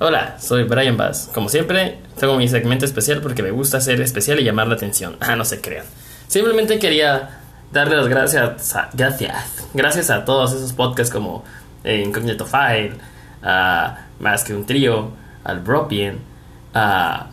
Hola, soy Brian Bass. Como siempre, tengo mi segmento especial porque me gusta ser especial y llamar la atención. Ah, no se crean. Simplemente quería darle las gracias gracias, gracias a todos esos podcasts como eh, Incognito File, a Más que un trío, al Bropien, a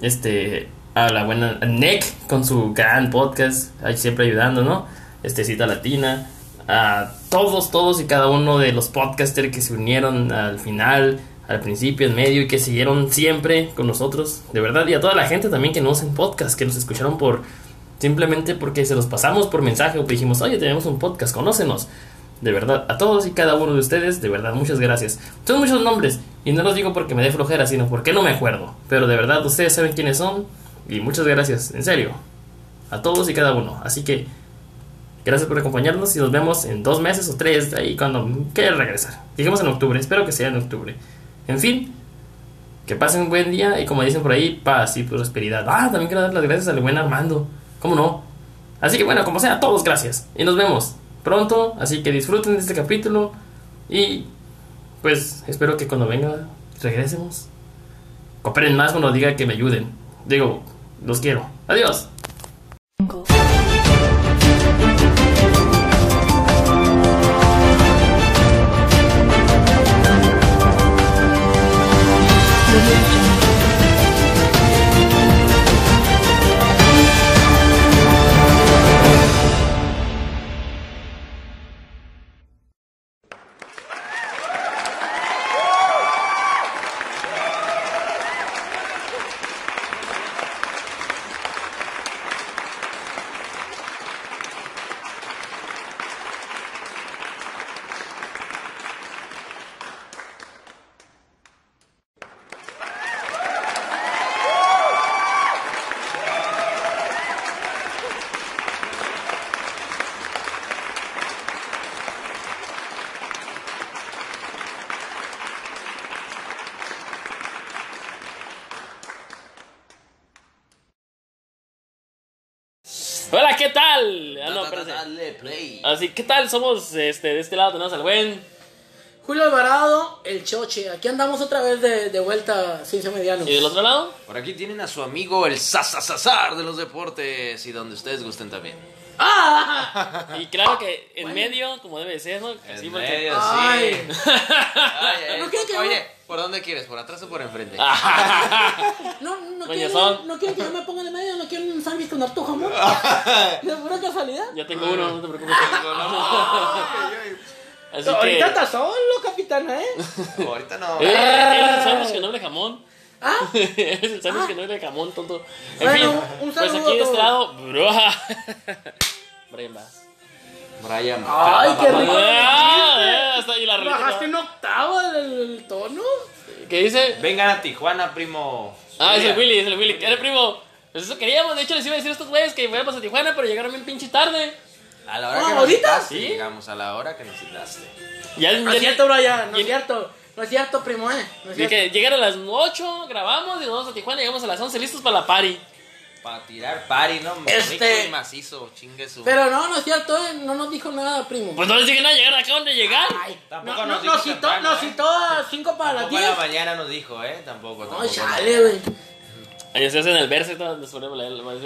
este a la buena a Nick con su gran podcast, ahí siempre ayudando, ¿no? Este Cita Latina, a todos, todos y cada uno de los podcasters que se unieron al final, al principio, en medio y que siguieron siempre con nosotros, de verdad, y a toda la gente también que no hacen podcast, que nos escucharon por simplemente porque se los pasamos por mensaje o dijimos, oye, tenemos un podcast, conócenos. De verdad, a todos y cada uno de ustedes, de verdad, muchas gracias. Son muchos nombres, y no los digo porque me dé flojera, sino porque no me acuerdo. Pero de verdad, ustedes saben quiénes son, y muchas gracias, en serio. A todos y cada uno. Así que, gracias por acompañarnos y nos vemos en dos meses o tres, ahí cuando quieran regresar. Digamos en octubre, espero que sea en octubre. En fin, que pasen un buen día y como dicen por ahí, paz y prosperidad. Ah, también quiero dar las gracias al buen Armando. ¿Cómo no? Así que bueno, como sea, todos gracias. Y nos vemos pronto. Así que disfruten de este capítulo. Y pues espero que cuando venga regresemos. Cooperen más cuando diga que me ayuden. Digo, los quiero. Adiós. ¿Qué tal? Ah, no, espérate. Dale play. Así, ¿qué tal? Somos este, de este lado, tenemos al buen. Julio Alvarado, el Choche. Aquí andamos otra vez de, de vuelta a Ciencia Mediano. ¿Y del otro lado? Por aquí tienen a su amigo el Sasasazar de los deportes y donde ustedes gusten también. ¡Ah! Y claro que en medio, como debe ser, ¿no? En medio, sí. Ay, ay, No quiero que- Oye, ¿por dónde quieres? ¿Por atrás o por enfrente? No, no, Doña quieren, Son. no quieren que yo me ponga en el medio, no con harto jamón. De pura casualidad. Ya tengo uno, no te preocupes. Así que. Ahorita está solo, capitana, ¿eh? Ahorita no. Eh, Eres el sándwich que no le jamón. Ah, Eres el sándwich que no le jamón, tonto. En Bueno, fin, un pues saludo aquí de este lado, bruja. Brian Bass. Brian. Ay, qué rico. Ah, está ahí la bajaste rolita. un octavo el, el tono. ¿Qué dice? Vengan a Tijuana, primo. Ah, es el. Willy, es el Willy. ¿Qué primo? Pues eso queríamos. De hecho, les iba a decir a estos güeyes que fuéramos a Tijuana, pero llegaron bien pinche tarde. A la hora que nos ¿ahorita? citaste, Sí. Llegamos a la hora que nos citaste. Ya, No ya- es cierto, Brian, no es cierto. No es cierto, primo, ¿eh? No es cierto. que llegaron a las 8, grabamos y nos vamos a Tijuana. Llegamos a las 11 listos para la party. Para tirar party, ¿no? Este- Rico y macizo, chingue su. Pero no, no es cierto, ¿eh? No nos dijo nada, primo. Pues no les dije nada, llegaron acá donde llegar. Ay, Tampoco no, nos no, dijo nos citó, temprano, nos ¿eh? citó a 5 para las Tampoco en 10. la mañana nos dijo, ¿eh? Tampoco, tampoco. Ay, chale, güey. Se hacen el verso, nos hubiera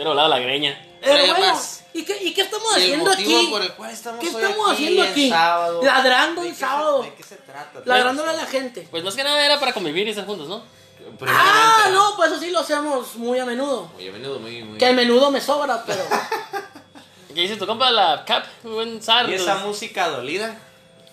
volado la greña. Pero bueno, Bass. ¿y qué, ¿y qué estamos Y haciendo motivo aquí? por el cual estamos ¿Qué hoy estamos aquí haciendo en aquí? sábado. Ladrando ¿De en qué sábado. Se, ¿De qué se trata? Ladrándole a la gente. Pues más que nada era para convivir y estar juntos, ¿no? Ah, Primeramente, no, pues eso sí lo hacemos muy a menudo. Muy a menudo, muy, muy. Que el menudo me sobra, pero. ¿Qué dice tu compa? La Cap, muy buen sardo. ¿Y esa música dolida?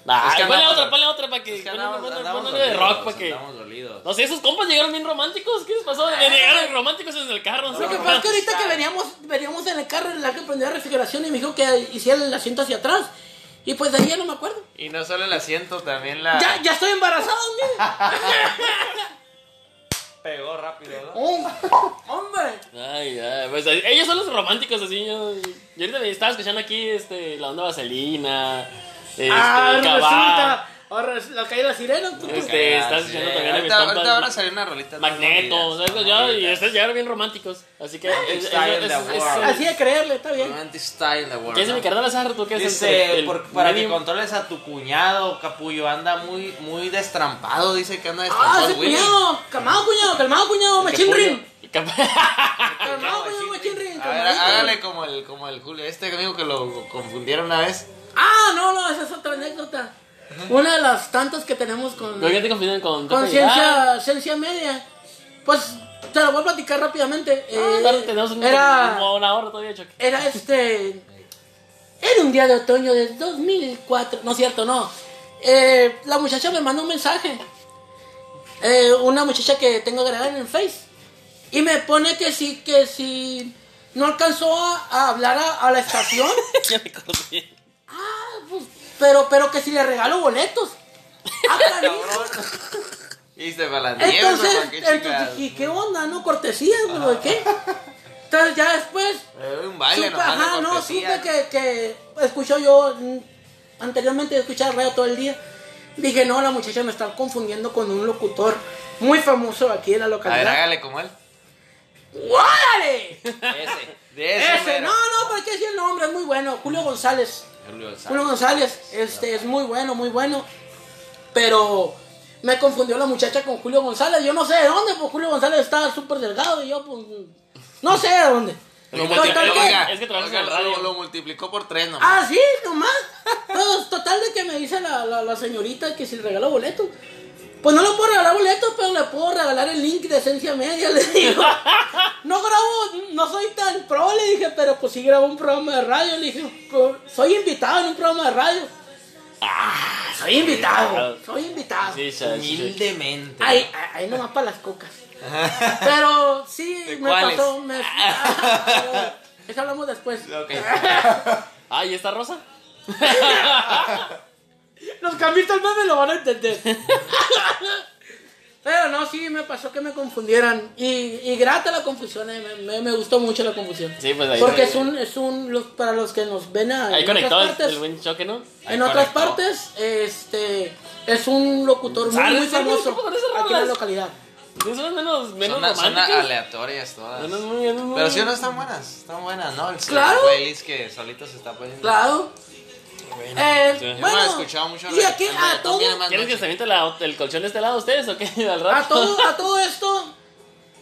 Ah, Es que ponle andamos- otra, ponle otra para que. Es que ponle- andamos, ponle- andamos ponle de rock para que. dolidos. No sé, esos compas llegaron bien románticos. ¿Qué les pasó? Llegaron románticos en el carro. no sé Lo que pasa es que ahorita que veníamos, veníamos en el carro, en el que prendía la refrigeración y me dijo que hiciera el asiento hacia atrás. Y pues de ahí ya no me acuerdo. Y no solo el asiento, también la... Ya, ya estoy embarazado, mire. Pegó rápido, ¿no? Oh, hombre. Ay, ay, pues ellos son los románticos así. Yo, yo ahorita me estaba escuchando aquí este, la onda vaselina, este, Ah, resulta. Ahora la calle de las sirenas. pues. Este, Ah, estás sí. diciendo también a mis ahorita, compas. ahorita ahora salió una rolita. Magneto, ¿sabes? Ya, y estos ya eran bien románticos. Así que. world. Así de creerle, está bien. Romantic style world, ¿Qué es mi carnal Azar? ¿Tú qué es Dice, para que controles a tu cuñado, capullo, anda muy, muy destrampado, dice que anda Ah, destrampado ese el Willy. cuñado, calmado cuñado, calmado cuñado, machín rin. Cap- Calmado cuñado, machín rin. A ver, calmadito. hágale como el, como el Julio, este amigo que lo confundieron una vez. Ah, no, no, esa es otra anécdota. Una de las tantas que tenemos con, ¿Por qué te confunden con con Tope? ciencia, ciencia media. Pues te lo voy a platicar rápidamente. Ah, Eh, claro, tenemos un- era, como una hora todavía, Chuck. era este. Era un día de otoño de 2004. No es cierto, no. Eh, la muchacha me mandó un mensaje. Eh, una muchacha que tengo agregada en el Face. Y me pone que sí, que si no alcanzó a, a hablar a, a la estación. Ah, pues, pero, pero que si le regalo boletos. Ah, las nieves o Entonces, para qué entonces, chicas. ¿y qué onda? ¿No? ¿Cortesía? ¿Pero de qué? Entonces ya después Eh, un baile supe, nomás de ajá, no, cortesía. supe que, que escuchó yo mm, anteriormente escuchaba radio todo el día. Dije, no, la muchacha me está confundiendo con un locutor muy famoso aquí en la A ver, localidad. hágale como él. ¡Guárale! Ese. De ese. Ese, no, no, ¿para qué decir el nombre? Es muy bueno. Julio González. Julio González. Julio González, este, es muy bueno, muy bueno. Pero me confundió la muchacha con Julio González. Yo no sé de dónde, pues Julio González estaba súper delgado y yo, pues, no sé de dónde. Lo Total multiplicó, que- oiga. Es que oiga. Lo, lo multiplicó por tres nomás. Ah, sí, nomás. Pues, total de que me dice la, la, la señorita que si le regalo boletos. Pues no le puedo regalar boletos, pero le puedo regalar el link de Esencia Media, le digo. No grabo, no soy tan pro, le dije, pero pues sí grabo un programa de radio, le dije. "Pues, Soy invitado en un programa de radio. Ah, soy invitado, soy invitado. Sí, cha- sí, Humildemente. Ahí, ahí nomás para las cocas. Pero sí, ¿De me cuáles? pasó. Me, eso hablamos después. Ok. Ah, ¿y esta rosa? Los camistas no me lo van a entender. Pero no, sí, me pasó que me confundieran. Y, y grata la confusión, eh, me, me- gustó mucho la confusión. Sí, pues ahí. Porque es un, es un, los- para los que nos ven a, Ahí en conectó otras el, partes, el buen choque, ¿no? en otras partes, este, es un locutor muy, muy Sí, ¿qué famoso aquí en la localidad. Son menos, menos Son, son románticas. aleatorias todas. Menos muy, menos Pero sí no están buenas, están buenas, ¿no? El Claro. playlist que solito se está poniendo. Claro. Eh, Sí. Yo bueno, me he escuchado mucho y aquí a todo, ¿Quieres que se aviente la- el colchón de este lado ustedes o qué? Al rato. a todo, a todo esto,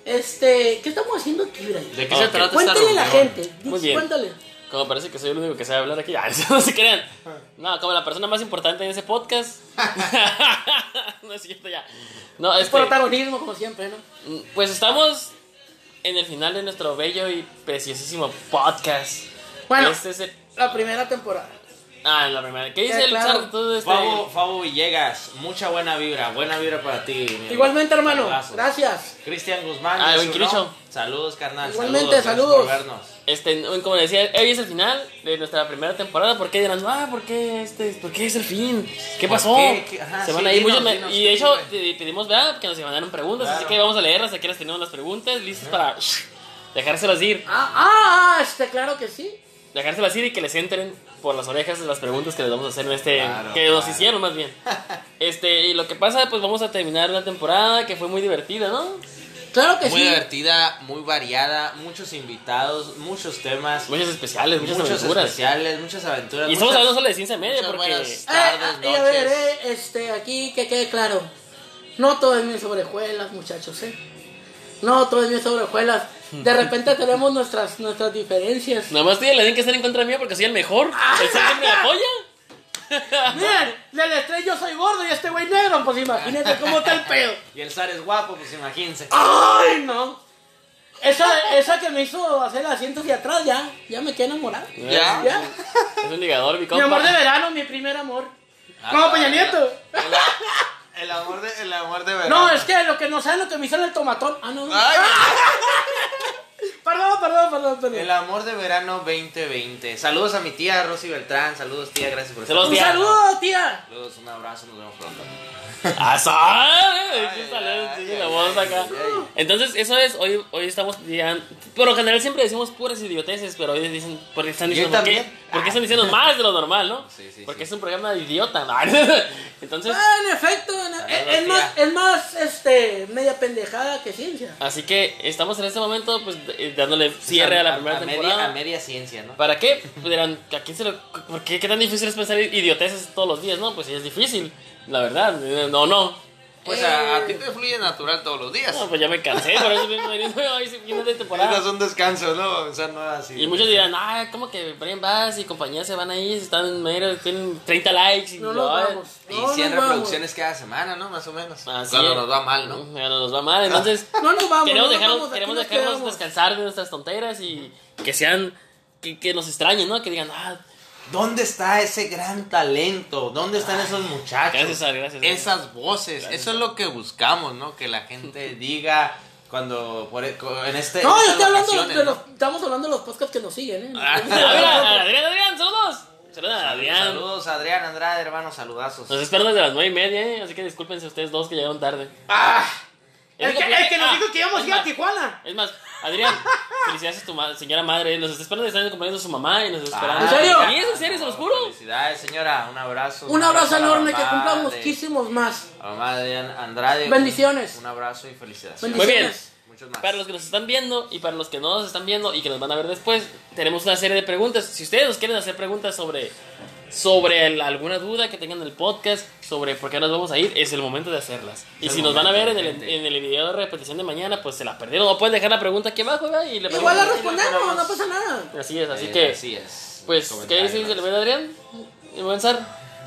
este, ¿qué estamos haciendo aquí, Brian? ¿De qué se trata esta Cuéntale a la gente, Muy bien. cuéntale. Como parece que soy el único que sabe hablar aquí. Ah, no se crean. No, como la persona más importante en ese podcast. no es cierto ya. No, este, Protagonismo, como siempre, ¿no? pues estamos en el final de nuestro bello y preciosísimo podcast. Bueno. Este es el- La primera temporada. Ah, la primera. ¿Qué dice Ya, el claro. Char? Tú, este, Fabo, Fabo Villegas, mucha buena vibra, buena vibra para ti. Igualmente, hermano. Abrazos. Gracias. Cristian Guzmán. Ah, buen no. Saludos, carnal. Igualmente, saludos. por vernos. Este, como decía, hoy es el final de nuestra primera temporada. ¿Por qué dirán, ah, por qué este, por qué es el fin? ¿Qué ¿Por pasó? qué? ¿Qué? Ajá, Se sí, van a ir dinos, muchos. dinos, y de ¿qué hecho, te pedimos ¿verdad? que nos mandaron preguntas, así que vamos a leerlas. Aquí las tenemos las preguntas listas para dejárselas ir. Ah, ah, ah, este, claro que sí. Dejárselas ir y que les entren por las orejas las preguntas que les vamos a hacer en este. Claro, que nos claro. hicieron más bien. Este, y lo que pasa, pues vamos a terminar una temporada que fue muy divertida, ¿no? Claro que Muy sí. divertida, muy variada. Muchos invitados, muchos temas, Muchas especiales, muchas muchos aventuras. especiales, muchas aventuras. Y estamos hablando solo de ciencia media porque. buenas- Eh, Tardes, ah, y a ver, eh, este, aquí que quede claro. No todo es mi sobrejuelas, muchachos, eh. No todo es mi sobrejuelas. De repente tenemos nuestras, nuestras diferencias. Nada más le den que estar en contra mía porque soy el mejor. El ser siempre me apoya. Miren, del estrés yo soy gordo y este güey negro, pues imagínense cómo está el pedo. Y el Zar es guapo, pues imagínense. ¡Ay, no! Esa, esa que me hizo hacer el asiento hacia atrás, ya, ya me quedé enamorado. ¿Ya? Ya. Es un ligador, mi Mi compa. amor de verano, mi primer amor. Ah, Como. Peña Nieto. El amor de, el amor de verano. No, es que lo que no saben lo que me hizo el tomatón. Ah, no. no. Ay, Perdón, perdón, perdón, perdón. el amor de verano 2020. Saludos a mi tía Rosy Beltrán. Saludos, tía. Gracias por estar Saludos, Un tía. saludo, tía. Saludos, un abrazo. Nos vemos pronto. Entonces, eso es, hoy, hoy estamos ya, por lo general siempre decimos puras idioteces, pero hoy dicen, porque están diciendo, ¿por qué? también. ¿Por qué están diciendo más de lo normal, no? Sí, sí, porque sí. es un programa de idiota, ¿no? Entonces, Ah, en efecto, en- es, es más, es más este, media pendejada que ciencia. así que estamos en este momento, pues, eh, dándole cierre a la primera media, temporada. a media ciencia, ¿no? ¿Para qué? Pues dirán, ¿a quién se lo, ¿por qué, qué tan difícil es pensar idioteces todos los días? No, pues sí es difícil, la verdad, eh, no, no. Pues Eh. a, a ti te fluye natural todos los días. No, pues ya me cansé, por eso mismo final de temporada. Necesitas un descanso, ¿no? O sea, no así. Y muchos dirán, ah, ¿cómo que Brian Bass y compañía se van ahí? Están en medio, tienen 30 likes y No nos ay, vamos. Y No 100 nos vamos. reproducciones cada semana, ¿no? Más o menos. Así Cuando es. nos va mal, ¿no? Ya no nos va mal, entonces No nos vamos. queremos, no dejarnos, vamos, queremos nos dejarnos quedamos. descansar de nuestras tonteras y que sean, que, que nos extrañen, ¿no? Que digan, ah, ¿Dónde está ese gran talento? ¿Dónde están esos muchachos? gracias, gracias. Esas voces, eso es lo que buscamos, ¿no? Que la gente diga cuando por, e, en este No, en yo estas estoy hablando vacaciones, de ¿no? los. Estamos hablando de los podcasts que nos siguen, ¿eh? Adrián, Adrián, saludos. Saludos a Adrián. Saludos, Adrián Andrade, hermano, saludazos. Nos esperan desde las nueve y media, ¿eh? así que discúlpense ustedes dos que llegaron tarde. ¡Ah! El que, porque- el que nos ah, dijo que íbamos a ir a Tijuana. Es más, Adrián, felicidades a tu ma- señora madre. Nos está esperando, están acompañando a su mamá y nos está esperando. ¿En serio? Sí, es en serio, se los juro. Felicidades, señora. Un abrazo. Un abrazo enorme, que mamá cumpla de- muchísimos más. A mamá de Andrade. Bendiciones. Un, un abrazo y felicidades. Bendiciones. Muchos más. Para los que nos están viendo y para los que no nos están viendo y que nos van a ver después, tenemos una serie de preguntas. Si ustedes nos quieren hacer preguntas sobre, sobre el- alguna duda que tengan del podcast, sobre por qué nos vamos a ir, es el momento de hacerlas. Y Es si el nos van a ver en el, en el video de repetición de mañana, pues se la perdieron. O pueden dejar la pregunta aquí abajo ¿verdad? y le Igual la respondemos, no pasa nada. Así es, así Eh, que, Así es. pues, ¿qué dice el video de Adrián? ¿Y buen Sar?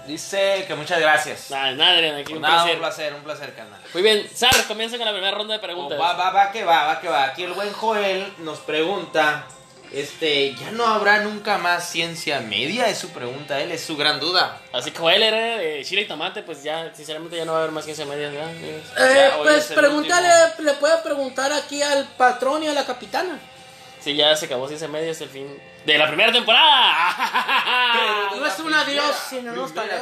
Dice que muchas gracias. Nada, nada, Adrián, aquí un Nada, placer. un placer, un placer, carnal. Muy bien, Sar, comienza con la primera ronda de preguntas. Oh, va, va, va que va, va que va. Aquí el buen Joel nos pregunta, este, ¿ya no habrá nunca más ciencia media? Es su pregunta, él es su gran duda. Así que Joel era de chile y tomate, pues ya, sinceramente, ya no va a haber más ciencia media, ¿verdad? Eh, pues pregúntale, le puede preguntar aquí al patrón y a la capitana. Sí, ya se acabó ciencia media, es el fin de la primera temporada. No es un adiós si no nos temporada,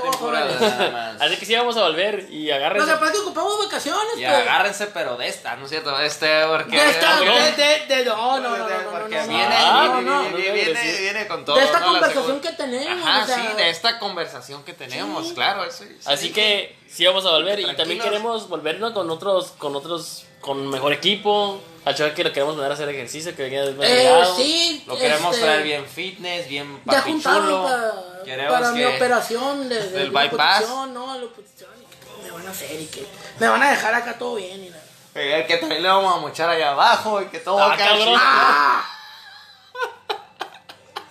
jóvenes. Así que sí, vamos a volver y agárrense. es que ocupamos vacaciones, Y pues. agárrense, pero de esta, ¿no es cierto? Este, porque... De esta, cabrón. de, de, de, no, no, no, no, no, Porque no, no, viene, no, viene, no, viene, no, viene, no, sí. viene con todo. De esta ¿no? La conversación segunda- que tenemos, Ajá, o sea, sí, de esta conversación que tenemos, claro, eso sí. Así que sí vamos a volver y también Tranquilos. queremos volvernos con otros, con otros, con mejor equipo. A Chuck que lo queremos mandar a hacer ejercicio, que venga Eh, desvelado. sí, Lo queremos este, traer bien fitness, bien Ya papi juntaron chulo. para, para mi operación de, de del la bypass. oposición, no, la oposición, y que me van a hacer y que me van a dejar acá todo bien y nada. Eh, que también le vamos a mochar allá abajo y que todo Ah, va a cabrón. chido.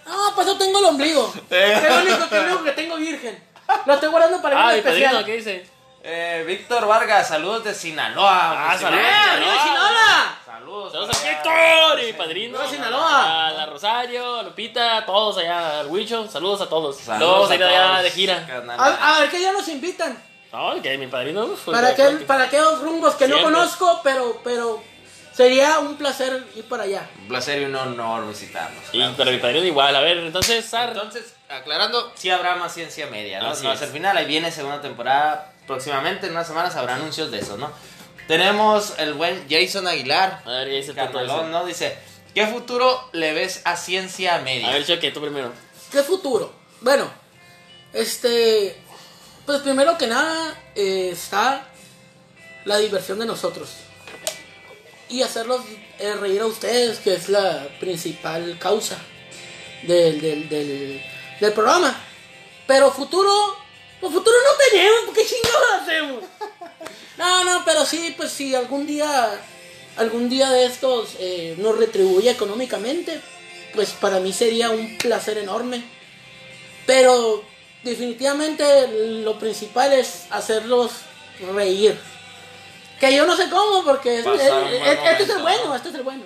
No, pues yo tengo el ombligo. Es lo único que, único que tengo virgen. Lo estoy guardando para Ah, el mi padrino, especial. ¿qué dice? Eh, Víctor Vargas, saludos de Sinaloa. Ah, saludos. ¡Eh, Sinaloa. Saludos. Saludos para a. Víctor y mi padrino. Saludos a Sinaloa. A la Rosario, a Lupita, a todos allá, al Huicho. Saludos a todos. Saludos a ir allá de gira. A, a ver qué día nos invitan. No, que mi padrino. uf, Para, aquel, para aquellos rumbos que no Siempre. conozco, pero, pero sería un placer ir para allá. Un placer y un honor visitarnos. Y claro. pero mi padrino igual. A ver, entonces, Sar. Entonces, aclarando, sí habrá más ciencia media, ¿no? Así No, es. hasta el final, ahí viene segunda temporada. Próximamente, en unas semanas, habrá anuncios de eso, ¿no? Tenemos el buen Jason Aguilar, A ver, carnalón, ese. ¿no? Dice, ¿qué futuro le ves a ciencia media? A ver, Choque, tú primero. ¿Qué futuro? Bueno, este. Pues primero que nada eh, está la diversión de nosotros. Y hacerlos eh, reír a ustedes, que es la principal causa del, del, del, del programa. Pero futuro, pues futuro no tenemos, ¿por ¿qué chingados hacemos? No, no, pero sí, pues si algún día, algún día de estos eh, nos retribuye económicamente, pues para mí sería un placer enorme. Pero definitivamente lo principal es hacerlos reír. Que yo no sé cómo, porque es- Pasar un es- buen es- este es el bueno, ¿no? este es el bueno.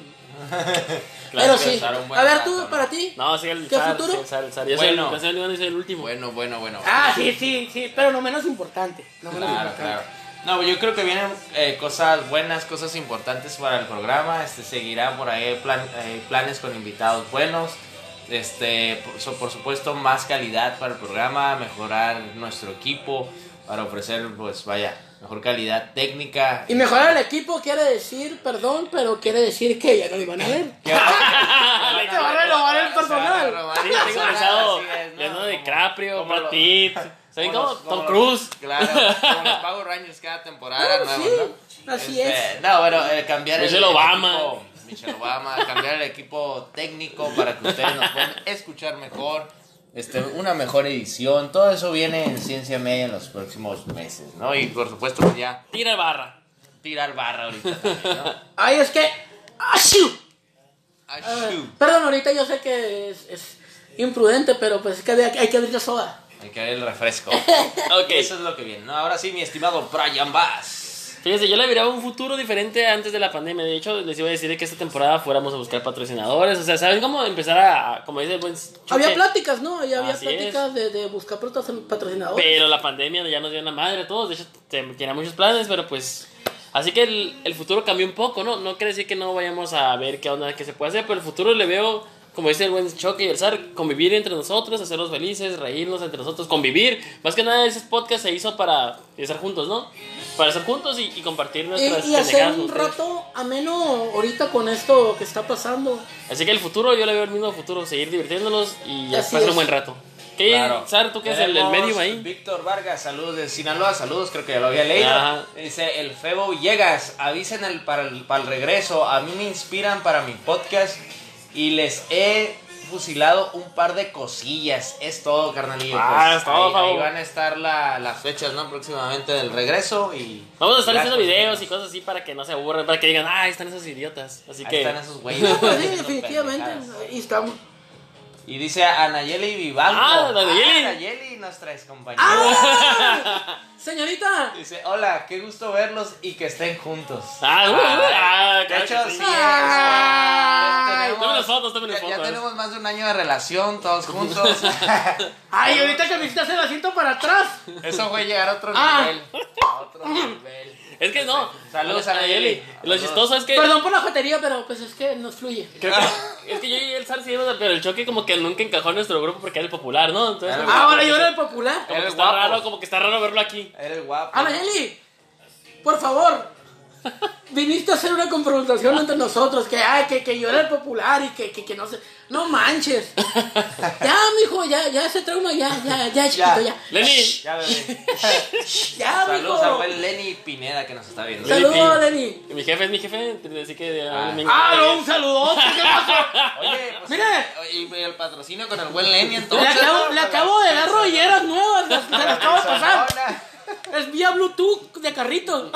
Claro, Pero sí, pasar un buen a ver tú, para ti. No, sí, el ¿Qué futuro? sí, el el. Yo Bueno. soy el, yo soy el, yo soy el último. Bueno, bueno, bueno. Ah, sí, sí, sí, pero no menos importante. No menos Claro, importante. claro. No, yo creo que vienen eh, cosas buenas, cosas importantes para el programa. Este, seguirá por ahí plan- eh, planes con invitados buenos. Este, por, so- por supuesto, más calidad para el programa, mejorar nuestro equipo para ofrecer, pues vaya, mejor calidad técnica. Y mejorar el equipo quiere decir, perdón, pero quiere decir que ya no lo iban a ver. Se va a renovar el personal. es, ¿no? Leonardo DiCaprio, Como Como Tom Cruise. Claro, como los Power Rangers cada temporada Claro, nuevos, sí, ¿no? así Este, No, bueno, eh, cambiar Michelle el, el Obama. equipo- Michelle Obama, cambiar el equipo técnico para que ustedes nos puedan escuchar mejor. Este, una mejor edición, todo eso viene en Ciencia Media en los próximos meses, ¿no? Y por supuesto, pues ya Tira barra. tirar barra ahorita también, ¿no? Ay, es que. ¡Ashu! Achú. Perdón, ahorita yo sé que es, es imprudente, pero pues es que hay, hay que abrir la soda. Hay que ver el refresco. Ok. Eso es lo que viene, ¿no? Ahora sí, mi estimado Brian Bass. Fíjense, yo le miraba un futuro diferente antes de la pandemia. De hecho, les iba a decir que esta temporada fuéramos a buscar patrocinadores. O sea, ¿saben cómo empezar a, como dice el buen Chuque? Había pláticas, ¿no? Ya había Así pláticas de, de buscar patro- patrocinadores. Pero la pandemia ya nos dio la madre a todos. De hecho, te- tenía muchos planes, pero pues. Así que el, el futuro cambió un poco, ¿no? No quiere decir que no vayamos a ver qué onda, qué se puede hacer, pero el futuro le veo, como dice el buen Choque y el Zar, convivir entre nosotros, hacernos felices, reírnos entre nosotros, convivir. Más que nada, ese podcast se hizo para estar juntos, ¿no? Para estar juntos y, y compartir Y, nuestras y hacer pendejadas con un ustedes. rato ameno ahorita con esto que está pasando. Así que el futuro, yo le veo el mismo futuro, seguir divirtiéndonos y Así pasar es. un buen rato. ¿Qué, Claro. Sar, tú que es el, el medium ahí? Víctor Vargas, saludos de Sinaloa, saludos, creo que ya lo había leído. Ajá. Dice, el Febo Llegas, avisen el, para, el, para el regreso, a mí me inspiran para mi podcast y les he fusilado un par de cosillas. Es todo, carnalillo. Ah, pues, es todo, ahí, van a estar la- las fechas, ¿no? Próximamente del regreso y... Vamos a estar haciendo videos y cosas así para que no se aburran, para que digan, ah, ahí están esos idiotas. Así Ahí que... están esos güeyes. Sí, definitivamente. Ahí estamos. Y dice Anayeli Vivanco. Ah, Anayeli. Anayeli, nuestra ex compañera. ¡Ah! Señorita. Dice, hola, qué gusto verlos y que estén juntos. Ah, uh, ah, de claro hecho, sí. tenemos- fotos, ya, ya fotos. tenemos más de un año de relación, todos juntos. Ay, ahorita que me quitas el asiento para atrás. Eso fue llegar a otro Ah. nivel. A otro nivel. Es que no. Saludos, Anayeli. Anayeli. Lo chistoso es que... Perdón por la jotería, pero pues es que nos fluye. creo que- es que yo y el Sar sí a- pero el choque como que nunca encajó en nuestro grupo porque era el popular, ¿no? Entonces, Era el que- Ahora yo era el popular. como que está raro, como que está raro verlo aquí. Eres guapo. Anayeli, por favor. Viniste a hacer una confrontación entre nosotros, que ay, que, que yo era el popular y que, que, que no sé. No manches. Ya, mijo, ya, ya ese trauma, ya, ya, ya, chiquito, ya. Lenny. Ya, bebé. Ya, Saludos a mijo. buen Lenny Pineda que nos está viendo. Saludos, Lenny. Mi jefe es mi jefe, así que... Ah. me- Ah, no, un saludote, ¿qué pasó? Oye, pues, Mire. y el patrocinio con el buen Lenny Le entonces. acabo, ¿no? le acabo de dar rolleras nuevas, se las acabo de pasar. Es vía Bluetooth de carrito.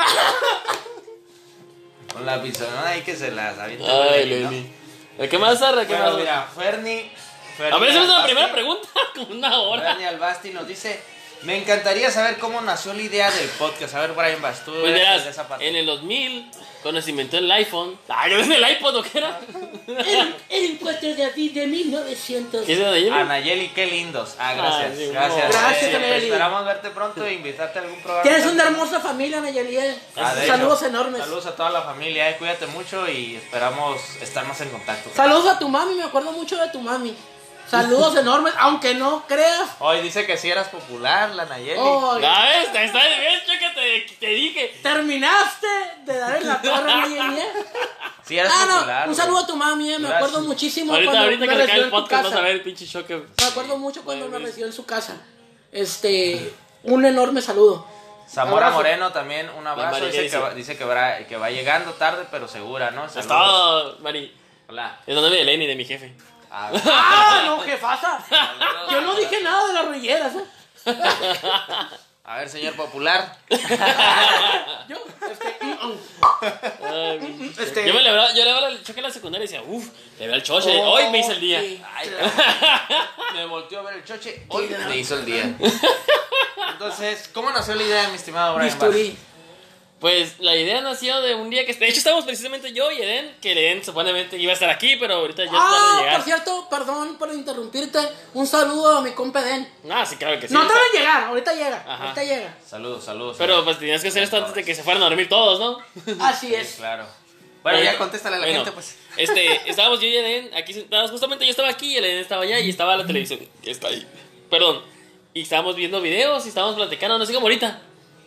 Con la pisonona ahí que se las avienta. Ay, el Lenny, ¿no? Lenny. ¿Qué más, Sar? ¿Qué Bueno, más? mira, Ferni. Ferni A ver, esa es la primera pregunta, como una hora. Ferni Albasti nos dice: Me encantaría saber cómo nació la idea del podcast. A ver, Brian Bass, tú Pues verás, esa parte. en el 2000, cuando se inventó el iPhone. Ah, yo en el iPod, ¿o qué era? El, el 4 de abril de 1900. ¿Qué es de ahí? Anayeli, qué lindos. Ah, gracias. Sí, gracias. no. Gracias, Eh, Anayeli. Esperamos verte pronto e invitarte a algún programa. Tienes una hermosa familia, Nayeli. eh. Ah, Saludos hecho, enormes. Saludos a toda la familia. eh, Cuídate mucho y esperamos estar más en contacto. Saludos a tu mami, me acuerdo mucho de tu mami. Saludos enormes, aunque no creas. Hoy dice que si eras popular, la Nayeli. Oh, ¿Sabes? Está bien, que te, te dije. terminaste de dar en la torre, Nayeli. Si eras Ah, popular. no, un saludo a tu mami, eh, me Gracias. acuerdo muchísimo Ahorita, cuando ahorita me que le cae recibió el en tu podcast, vas a casa. ver el pinche choque. Me acuerdo mucho cuando me recibió en su casa. Este, un enorme saludo. Zamora Abrazo. Moreno también, un abrazo. Mari, Dice, ¿qué que, va, dice que, va, que va llegando tarde, pero segura, ¿no? Saludos. todo, Mari. Hola. Es donde de Lenny, de mi jefe. Ah, ¡Ah, no, jefasa! Yo no dije nada de las rolleras, ¿eh? a ver, señor popular. Yo, este, mm, mm. Ay, Este- Yo me le yo le hablaba al choque en la secundaria y decía, uff, le veo al choche. Oh, Hoy me hice el día. sí. Ay, me volteó a ver el choche. Hoy me hizo el día. Entonces, ¿cómo nació la idea, mi estimado Brian? Bisturí. Pues la idea nació de un día que... De hecho, estábamos precisamente yo y Eden, que Eden supuestamente iba a estar aquí, pero ahorita ya tarde Ah, en por llegar. cierto, perdón por interrumpirte. Un saludo a mi compa Den. Ah, sí, claro que sí. No tarda en llegar, ahorita llega, Ajá. ahorita llega. Saludos, saludos. Pero pues tenías que hacer esto antes de que se fueran a dormir todos, ¿no? Así Sí, es. claro. Bueno, ya contéstale a la bueno, gente, pues. Este, estábamos yo y Eden aquí sentados. Justamente yo estaba aquí y Eden estaba allá y estaba la televisión que está ahí. Perdón. Y estábamos viendo videos y estábamos platicando, no sé como ahorita.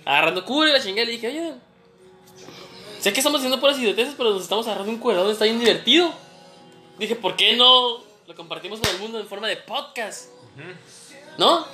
Agarrando cura y la chingada. Le dije, oye, sé que estamos haciendo puras idioteces, pero nos estamos agarrando un cuerado, está bien divertido. Dije, ¿por qué no lo compartimos con el mundo en forma de podcast? ¿No?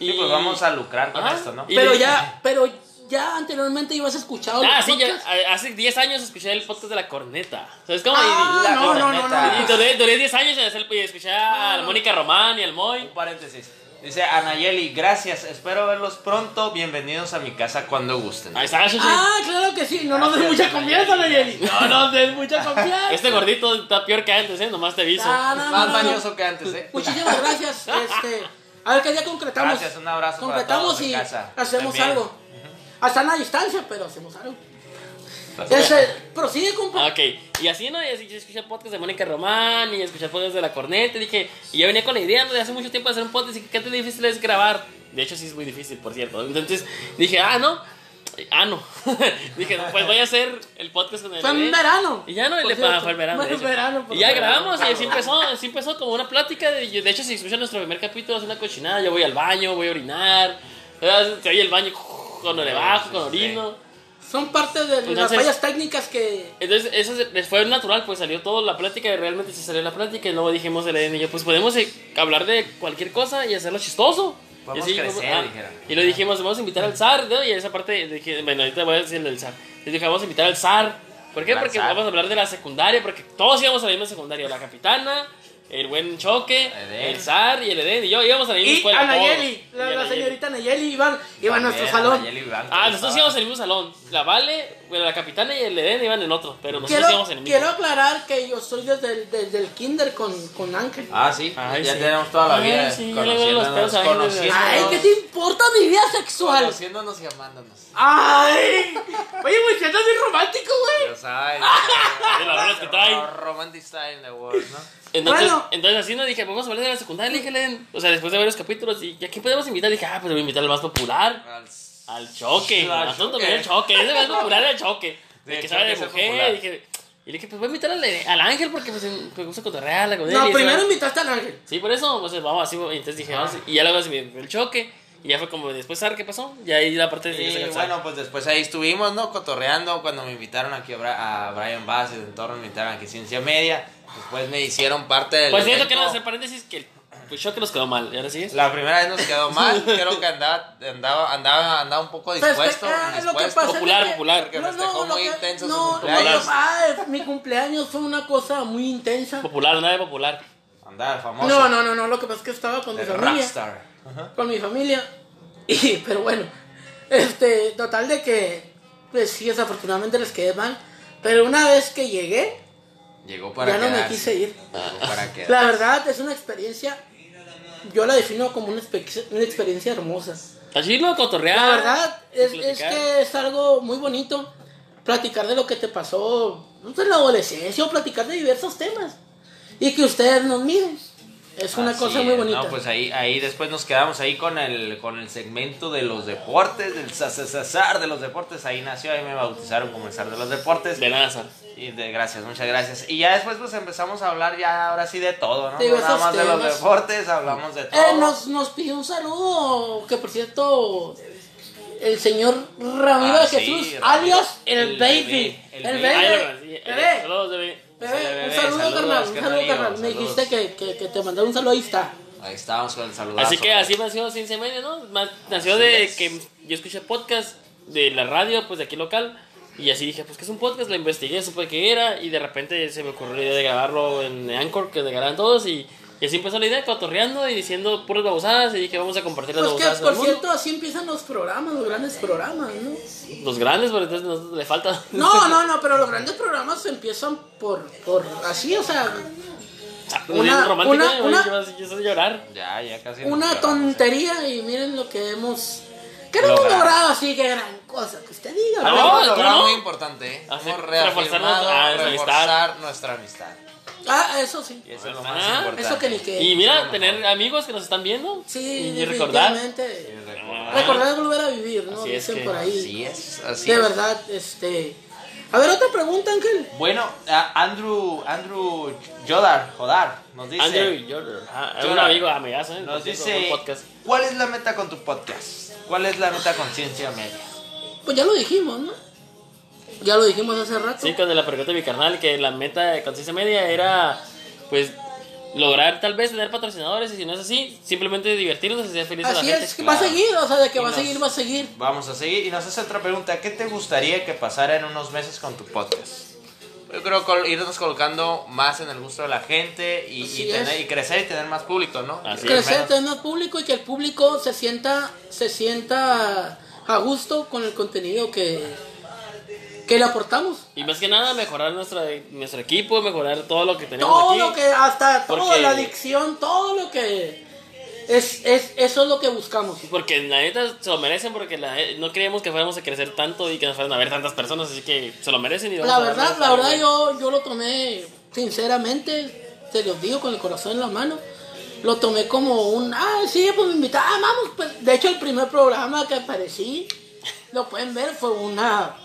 Y pues vamos a lucrar con Ajá. esto, ¿no? Y Pero ya, pero ya anteriormente ibas escuchado Ah, sí, ya, podcasts? hace 10 años escuché el podcast de la corneta. ¿Sabes cómo? Ah, y, la no, no, no, corneta. y no. duré, duré 10 años en hacer, y escuché a Mónica Román y al Moy. Un paréntesis. Dice Anayeli, gracias, espero verlos pronto. Bienvenidos a mi casa cuando gusten. Ahí está. Ah, claro que sí. No nos des mucha confianza, Nayeli. No nos des mucha confianza. Este gordito está peor que antes, ¿eh? Nomás te aviso. No, no, Más bañoso que antes, ¿eh? Muchísimas gracias. Este, a ver qué día concretamos. Gracias, un abrazo para Concretamos en y casa. hacemos También. algo. Hasta la distancia, pero hacemos algo. Ese, prosigue, compa. Ah, Ok, y así, ¿no? Y así yo escuché el podcast de Mónica Román y escuché el podcast de La Corneta. Y dije, y yo venía con la idea, ¿no? De hace mucho tiempo de hacer un podcast y qué tan difícil es grabar. De hecho, sí es muy difícil, por cierto. Entonces dije, ah, no. Ah, no. dije, pues voy a hacer el podcast con el. Fue en verano. Y ya no, le ah, fue el verano. Fue en verano, por y ya grabamos y así empezó, así empezó como una plática. De, de hecho, si escuchan nuestro primer capítulo, es una cochinada. Yo voy al baño, voy a orinar. Se oye el baño cuando le bajo, cuando orino. Son parte de las Entonces- fallas técnicas que. Entonces, eso se- fue natural, pues salió todo la plática y realmente sí salió la plática. Y luego dijimos, Eden y yo, pues podemos eh, hablar de cualquier cosa y hacerlo chistoso. Podemos y así, crecer, como- ah, dijeron. Y lo dijimos, vamos a invitar al zar, ¿no? Y esa parte, dije, bueno, ahorita voy a decir el del zar. Les dije, vamos a invitar al zar. ¿Por qué? Porque zar. vamos a hablar de la secundaria, porque todos íbamos a la misma secundaria. La capitana, el buen choque, Edén. el zar y el Eden. Y yo íbamos a la misma Y escuela. a todos. Nayeli, Y la, a la Nayeli. señorita Nayeli iban, iban a nuestro salón. Anayeli Blanco, Ah, nosotros íbamos el mismo salón. La Vale, bueno, la capitana y el Eden iban en otro, pero nosotros Quiero, íbamos en el mismo. quiero aclarar que yo soy desde el, desde el kinder con, con Ángel. Ah, sí, Ay, ya sí. tenemos toda la Ay, vida sí, conociéndonos, desde- Ay, conociéndonos, ¿qué te importa mi vida sexual? conociéndonos y amándonos. Ay, oye, güey, siento muy romántico, güey. Ya sabes. Romantic style in the world, ¿no? Entonces, Bueno. entonces así nos dije, vamos a hablar de la secundaria, le dije, Len, o sea, después de varios capítulos, y ¿a quién podemos invitar? Dije, ah, pues voy a invitar al más popular, Al- al choque, Al Choque. el choque, ese más popular era el choque, Sí, el que el sabe de el mujer, dije, y le dije, pues voy a invitar al, al ángel porque pues me gusta cotorrearla con él. No, primero va- invitaste al Ángel. Sí, por eso, pues vamos así, entonces dije, vamos, y ya luego se me el choque, y ya fue como, después, ¿sabes qué pasó? Y ahí la parte de Y bueno, pues después ahí estuvimos, ¿no? Cotorreando cuando me invitaron aquí a, a Brian Bass de entorno me invitaron aquí a Ciencia Media. Después me hicieron parte del. Pues siento que no hacer paréntesis que el pues, choque nos quedó mal, ¿y ahora sigues? La primera vez nos quedó mal, creo que andaba, andaba, andaba, andaba un poco dispuesto. Ah, lo que es Popular, que- popular. Porque festejó muy que- intenso su no, cumpleaños. no, mi cumpleaños fue una cosa muy intensa. Popular, nada de popular. Andaba famoso. No, no, no, no, lo que pasa es que estaba con mi familia. rockstar. Con mi familia. Y, pero bueno, este, total de que, pues sí, desafortunadamente les quedé mal. Pero una vez que llegué, Llegó para ya no me quise ir. Llegó para quedarse. La verdad es una experiencia, yo la defino como una, espe- una experiencia hermosa. Así lo cotorrear. La verdad es, es que es algo muy bonito platicar de lo que te pasó en la adolescencia o platicar de diversos temas. Y que ustedes nos miren. Es una Así cosa muy bonita. No, pues ahí, ahí después nos quedamos ahí con el, con el segmento de los deportes, del zar de los deportes. Ahí nació, ahí me bautizaron como el zar de los deportes. De nada, Sar. Y de, gracias, muchas gracias. Y ya después pues empezamos a hablar ya ahora sí de todo, ¿no? No nada más de los deportes, hablamos de todo. Eh, nos, nos pidió un saludo, que por cierto, el señor Ramiro Ah, de sí, Jesús, Ramiro. alias el, El baby. El, el bebé. bebé. Ahí lo conocí. Bebé. Saludos, bebé. Un saludo, saludos, carnal. Un saludo, carnal. Me saludos. dijiste que, que, que te mandé un saludo, ahí está. Ahí estábamos con el saludo. Así que así nació Ciencia Media, ¿no? Nació Así de es. que yo escuché podcast de la radio, pues de aquí local. Y así dije, pues que es un podcast, lo investigué, supe qué era. Y de repente se me ocurrió la idea de grabarlo en Anchor, que de grabaran todos. Y, y así empezó la idea, cotorreando y diciendo puras babosadas. Y dije, vamos a compartir las Pues que, por mundo. cierto, así empiezan los programas, los grandes programas, ¿no? Los grandes, pero entonces nos, le falta. No, no, no, pero los grandes programas empiezan por, por así, o sea, Una, Una- romántico, una- una- llorar. Ya, ya casi. una tontería y miren lo que hemos... Que no hemos Logrado. logrado así que gran cosa, que usted diga. Ah, ¿no? Hemos ¿tú logrado muy importante, ¿eh? Hemos reforzar reafirmado, reforzar nuestra amistad. Ah, eso sí. Y eso es lo más Ah, importante. Eso que ni que... Y mira, tener amigos que nos están viendo. Sí, y recordar. recordar. Recordar es volver a vivir, ¿no? Así es Dicen que- por ahí. Así es, así De es. verdad, este... A ver, otra pregunta, Ángel. Bueno, Andrew, Andrew Jodar, Jodar, nos dice, Andrew Jordan. Ah, es un amigo, amigazo, ¿eh? nos dice, un podcast. ¿cuál es la meta con tu podcast? ¿Cuál es la meta con Ciencia Media? Pues ya lo dijimos, ¿no? Ya lo dijimos hace rato. Sí, con el pregunta de mi carnal, que la meta de conciencia media era, pues, lograr tal vez tener patrocinadores y si no es así, simplemente divertirnos y ser felices a la Así gente. es, que va a seguir, o sea, de que va a seguir, va a seguir. Vamos a seguir y nos hace otra pregunta. ¿Qué te gustaría que pasara en unos meses con tu podcast? Yo creo col- irnos colocando más en el gusto de la gente y, Así y tener, y crecer y tener más público, ¿no? Así Crecer, menos- tener público y que el público se sienta, se sienta a gusto con el contenido que, que le aportamos. Y más que nada, mejorar nuestra, nuestro equipo, mejorar todo lo que tenemos Todo aquí. lo que, hasta toda Porque- la adicción, todo lo que es, es, eso es lo que buscamos. Porque la neta se lo merecen porque la- no creíamos que fuéramos a crecer tanto y que nos fueran a ver tantas personas, así que se lo merecen y La verdad, la verdad yo, yo lo tomé sinceramente, te los digo con el corazón en la mano. Lo tomé como un, ah, sí, pues me invitaron, ah, vamos. Pues. De hecho, el primer programa que aparecí, lo pueden ver, fue una,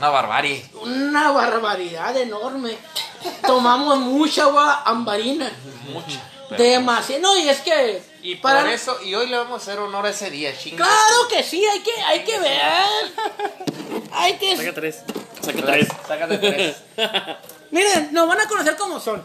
Una barbarie. una barbaridad enorme. Tomamos mucha agua ambarina. Mucha. Demasiado. No, y es que. Y por para- eso, y hoy le vamos a hacer honor a ese día, chinga. Claro que sí, hay que, hay que ver. Hay que. Saca tres. Saca tres. Sácate tres. Miren, nos van a conocer como son.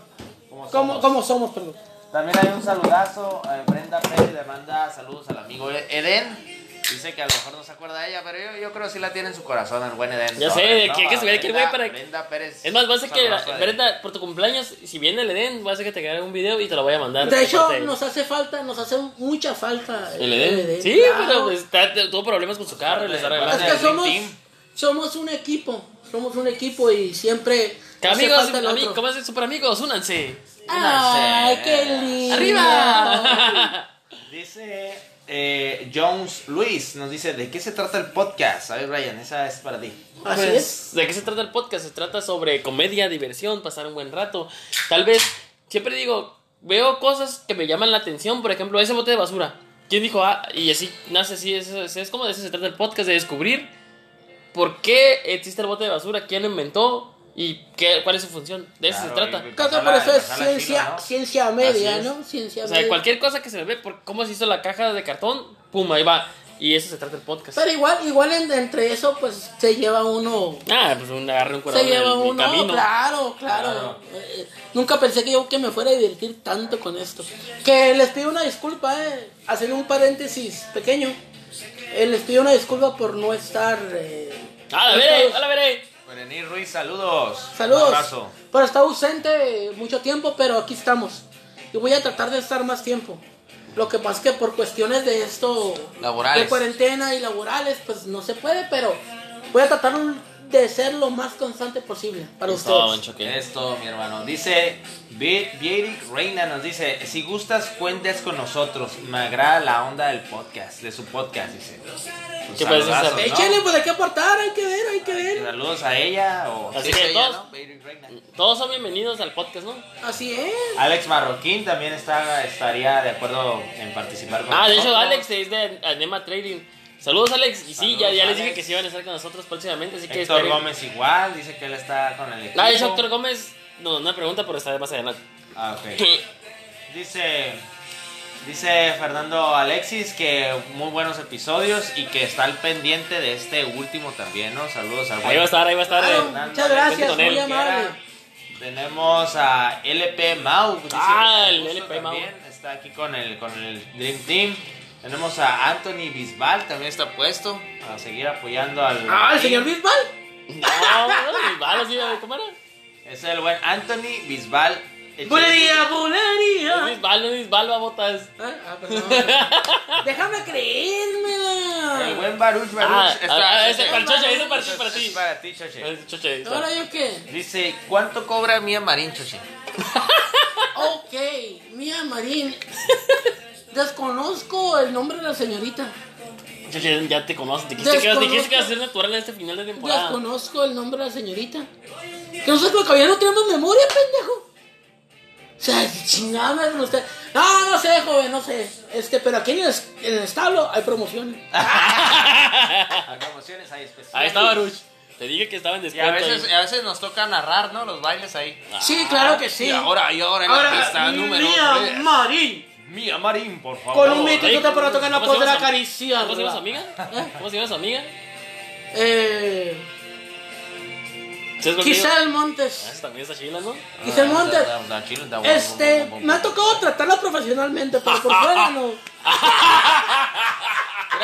Como Como, somos. como somos, perdón. También hay un saludazo. eh, Brenda Pérez le manda saludos al amigo Eden. Dice que a lo mejor no se acuerda de ella, pero yo, yo creo que sí la tiene en su corazón, el buen Eden. Ya sé, que que subir aquí el güey para- Brenda Pérez. Es más, voy a hacer que, Saludazo a Eden. Brenda, por tu cumpleaños, si viene el Edén, voy a hacer que te quede un video y te lo voy a mandar. De hecho, Aparte, nos hace falta, nos hace mucha falta ¿El Edén? Sí, claro. pero pues, está- tuvo problemas con su carro y le está Es arreglando. que somos, Team. somos un equipo, somos un equipo y siempre Que hace amigos, falta el ami- otro. ¿cómo es? Super amigos, únanse. Ay, qué lindo. ¡Arriba! Dice eh, Jones Luis, nos dice, ¿de qué se trata el podcast? A ver, Brian, esa es para ti. Así Pues, es. ¿De qué se trata el podcast? Se trata sobre comedia, diversión, pasar un buen rato. Tal vez, siempre digo, veo cosas que me llaman la atención. Por ejemplo, ese bote de basura. ¿Quién dijo? Ah, y así nace así. Es, es, es como de eso se trata el podcast, de descubrir por qué existe el bote de basura, quién lo inventó y qué, cuál es su función. De eso Claro, se trata. Pasarla- por eso es ciencia, chilo, ¿no? ciencia media. ¿no? Ciencia O sea, media. cualquier cosa que se ve, por cómo se hizo la caja de cartón, pum, ahí va. Y eso se trata el podcast. Pero igual, igual en- entre eso, pues se lleva uno. Ah, pues un agarre un curador Se lleva en el uno, camino. claro, claro. Claro. Eh, nunca pensé que yo que me fuera a divertir tanto con esto. Que les pido una disculpa, eh, hacer un paréntesis pequeño. Eh, les pido una disculpa por no estar. Eh, ¡A la veré! ¡A la veré! Berení Ruiz, saludos. Saludos. Un abrazo. Por estar ausente mucho tiempo, pero aquí estamos. Y voy a tratar de estar más tiempo. Lo que pasa es que por cuestiones de esto, Laborales. de cuarentena y laborales, pues no se puede, pero voy a tratar de ser lo más constante posible para ustedes. Esto, mi hermano. Dice, Vieric Reina nos dice, si gustas, cuentes con nosotros. Me agrada la onda del podcast, de su podcast, dice. ¿Qué puedes saludazos, hacer? ¿no? Échale, pues hay que aportar, hay que ver, hay que ver. Saludos a ella o Así sí, que es ella, todos-. Todos son bienvenidos al podcast, ¿no? Así es. Alex Marroquín también está, estaría de acuerdo en participar con Ah, de hecho. Alex es de Anema Trading. Saludos, Alex. Y sí, ya, Saludos, ya les dije que sí iban a estar con nosotros próximamente, así que Héctor esperen. Gómez igual, dice que él está con el equipo. Ah, de Héctor Gómez, no, una pregunta, pero está más adelante. Ah, ok. Dice, dice Fernando Alexis que muy buenos episodios y que está al pendiente de este último también, ¿no? Saludos al Ahí va a estar, ahí va a estar. Claro. eh. Fernando Muchas gracias, muy amable. Tenemos a LP Mau. dice Ah, el LP Mau. Está aquí con el, con el Dream Team. Tenemos a Anthony Bisbal, también está puesto a seguir apoyando al. Ah, el señor Bisbal. No, no, mis balas, sí, ¿cómo era? Es el buen Anthony Bisbal. Bulería, bulería. No es Bisbal, no es Bisbal, babotas. Ah, ah, perdón. Déjame creérmela. El buen Baruch Baruch. Ah, está- ah, ese para el Choche, ese para ti, es- para ti. para Choche. Es Choche. ¿Ahora yo qué? Dice, ¿cuánto cobra Mía Marín, Choche? Ok, Mía Marín. Desconozco el nombre de la señorita. Ya te conoces. Dijiste que, dijiste que ibas a ser natural en este final de temporada. Desconozco el nombre de la señorita. Que no sé por qué ya no tenemos memoria, pendejo. O sea, chingada con usted. No, no sé, joven, no sé. Este, pero aquí en el, en el establo hay promociones. Hay promociones, hay especiales. Ahí está Baruch. Te dije que estaba en Y a descuento. veces, ahí. a veces nos toca narrar, ¿no? Los bailes ahí. Sí, claro que sí. Y ahora, y ahora en la pista número. Marín. Mía Marín, por favor. Con un mitito para tocar no ¿cómo se poder llama su- acariciarla. ¿Cómo se llama su amiga? ¿Cómo se llama su amiga? Eh, ¿Sabes contigo? Giselle Ah, Montes. esa también está chila, ¿no? Giselle Montes. Este, me ha tocado tratarla profesionalmente, pero por fuera no.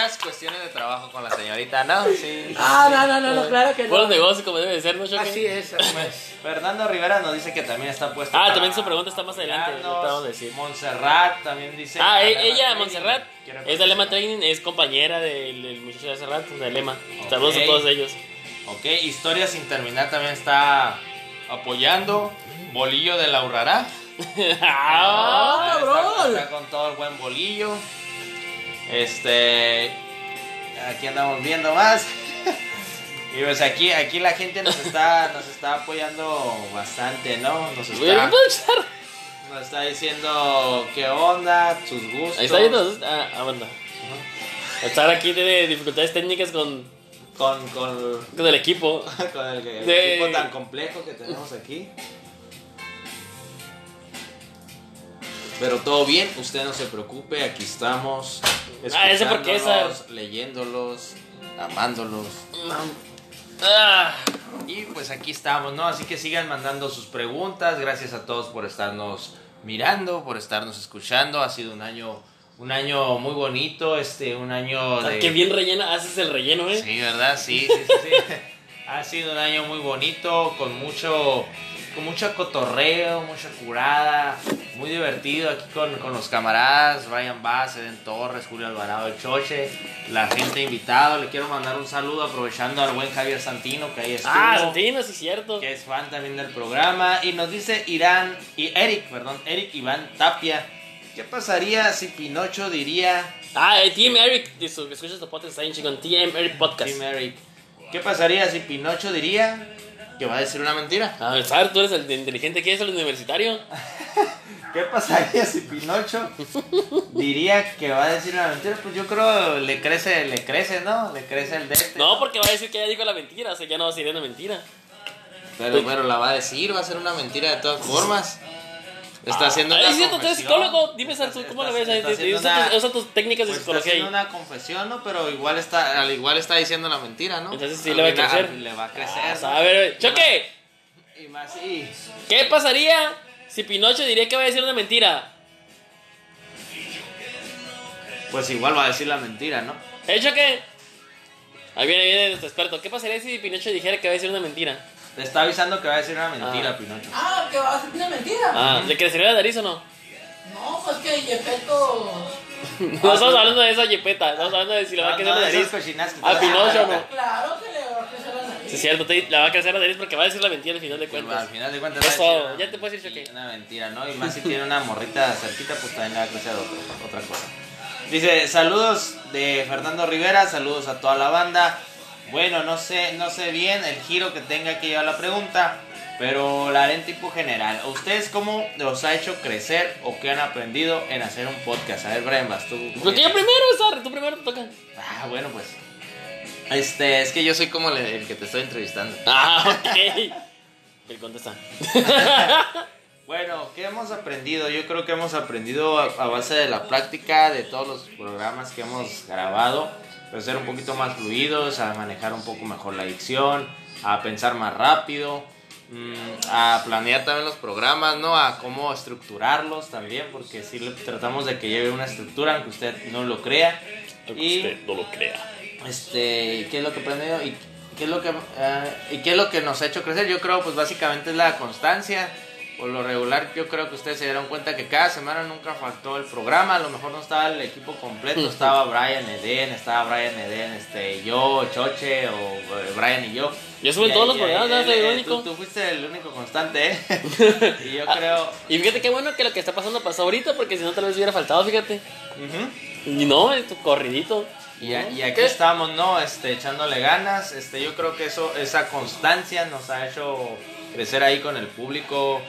Puras cuestiones de trabajo con la señorita, ¿no? Sí. Ah, no, no, no, no, claro que Buenos no. negocios como debe de ser, ¿no, Choque? Así es, así es. Fernando Rivera nos dice que también está puesto. Ah, también su pregunta está más adelante, vamos a decir. Montserrat también dice. Ah, e- ella, Training. Montserrat, es de Lema Training, es compañera del, del muchacho de hace rato, de Lema. Saludos Ok. a todos ellos. Ok, Historia sin terminar también está apoyando. Bolillo de la Urrará. ¡Ah, está, cabrón! está con todo el buen bolillo. Este. Aquí andamos viendo más. Y pues aquí, aquí la gente nos está, nos está apoyando bastante, ¿no? Nos Güey, ¿me está, nos está diciendo qué onda, sus gustos. Ahí está viendo. Ah, ah, bueno. Estar aquí tiene dificultades técnicas con, Con, con, con el equipo. con el, el De- equipo tan complejo que tenemos aquí. Pero todo bien, usted no se preocupe, aquí estamos. Ah, ese leyéndolos, amándolos. Ah, Y pues aquí estamos, ¿no? Así que sigan mandando sus preguntas. Gracias a todos por estarnos mirando, por estarnos escuchando. Ha sido un año, un año muy bonito, este, un año de. qué bien rellena, haces el relleno, eh. Sí, ¿verdad? Sí, sí, sí, sí. ha sido un año muy bonito, con mucho, con mucho cotorreo, mucha curada, muy divertido aquí con, con los camaradas, Ryan Bass, Eden Torres, Julio Alvarado, el Choche, la gente invitada. Le quiero mandar un saludo aprovechando al buen Javier Santino que ahí estuvo. Ah, Santino, sí es cierto. Que es fan también del programa. Y nos dice Irán, y Eric, perdón, Eric Iván Tapia. ¿Qué pasaría si Pinocho diría Ah, eh, Team Eric, escuchas tu podcast, está bien chingón. Team Eric Podcast. Team Eric. ¿Qué pasaría si Pinocho diría que va a decir una mentira? A ver, ¿sabes? Tú eres el inteligente, ¿qué es el universitario? ¿Qué pasaría si Pinocho diría que va a decir una mentira? Pues yo creo le crece, le crece, ¿no? Le crece el de este. No, porque va a decir que ya dijo la mentira, o sea, ya no va a decir una mentira. Pero, pero la va a decir, va a ser una mentira de todas formas. Está haciendo Ah, una cierto, tú eres confesión. psicólogo. Dime, ¿tú cómo Está- lo ves? está haciendo Usa, una- tus, técnicas de Pues está psicología haciendo ahí. una confesión, ¿no? Pero igual está, al igual está diciendo la mentira, ¿no? Entonces sí le va a crecer. Le va a crecer. Ah, a ver, choque. Y más y ¿Qué pasaría si Pinocho diría que va a decir una mentira? Pues igual va a decir la mentira, ¿no? ¿Eh, choque? Ahí viene, viene nuestro experto. ¿Qué pasaría si Pinocho dijera que va a decir una mentira? Te está avisando que va a decir una mentira, Ah. Pinocho. Ah, que va a ser una mentira. Ah, ¿le crecería la nariz o no? No, pues que Yepeto. No estamos hablando de esa yepeta, estamos hablando de si le va a crecer No, la nariz. esas cochinas que A te- Pinocho no. Claro que le va a crecer la nariz. Sí, es cierto, te- le va a crecer la nariz porque va a decir la mentira al final de cuentas. al final de cuentas. Eso, va a decir una- ya te puedes ir, Choque. Una mentira, ¿no? Y más si tiene una morrita cerquita, pues también le va a crecer otra, otra cosa. Dice, saludos de Fernando Rivera, saludos a toda la banda. Bueno, no sé, no sé bien el giro que tenga que llevar la pregunta, pero la haré en tipo general. ¿A ¿Ustedes cómo los ha hecho crecer o qué han aprendido en hacer un podcast? A ver, Brian, vas tú. Porque yo primero, Sar, tú primero te toca. Ah, bueno, pues. Este, es que yo soy como el, el que te estoy entrevistando. Ah, ok. Él contesta. Bueno, ¿qué hemos aprendido? Yo creo que hemos aprendido a, a base de la práctica de todos los programas que hemos grabado, a ser un poquito más fluidos, a manejar un poco mejor la dicción, a pensar más rápido, mm, a planear también los programas, ¿no? A cómo estructurarlos también, porque sí le tratamos de que lleve una estructura, aunque usted no lo crea. Y no lo crea. este, ¿qué es lo que he aprendido? ¿Y qué es lo que, eh, ¿Y qué es lo que nos ha hecho crecer? Yo creo, pues básicamente es la constancia. Por lo regular, yo creo que ustedes se dieron cuenta que cada semana nunca faltó el programa. A lo mejor no estaba el equipo completo. Estaba Brian Eden, estaba Brian Eden, este, yo, Choche, o eh, Brian y yo. Yo subo en todos los programas, ¿no? Soy el eh, único. Tú, tú fuiste el único constante, ¿eh? y yo creo. Y fíjate qué bueno que lo que está pasando pasó ahorita, porque si no tal vez hubiera faltado, fíjate. Ujú. Y no, tu corridito. Y, a- y aquí ¿Qué? estamos, ¿no? Este, echándole ganas. Este, yo creo que eso, esa constancia nos ha hecho crecer ahí con el público,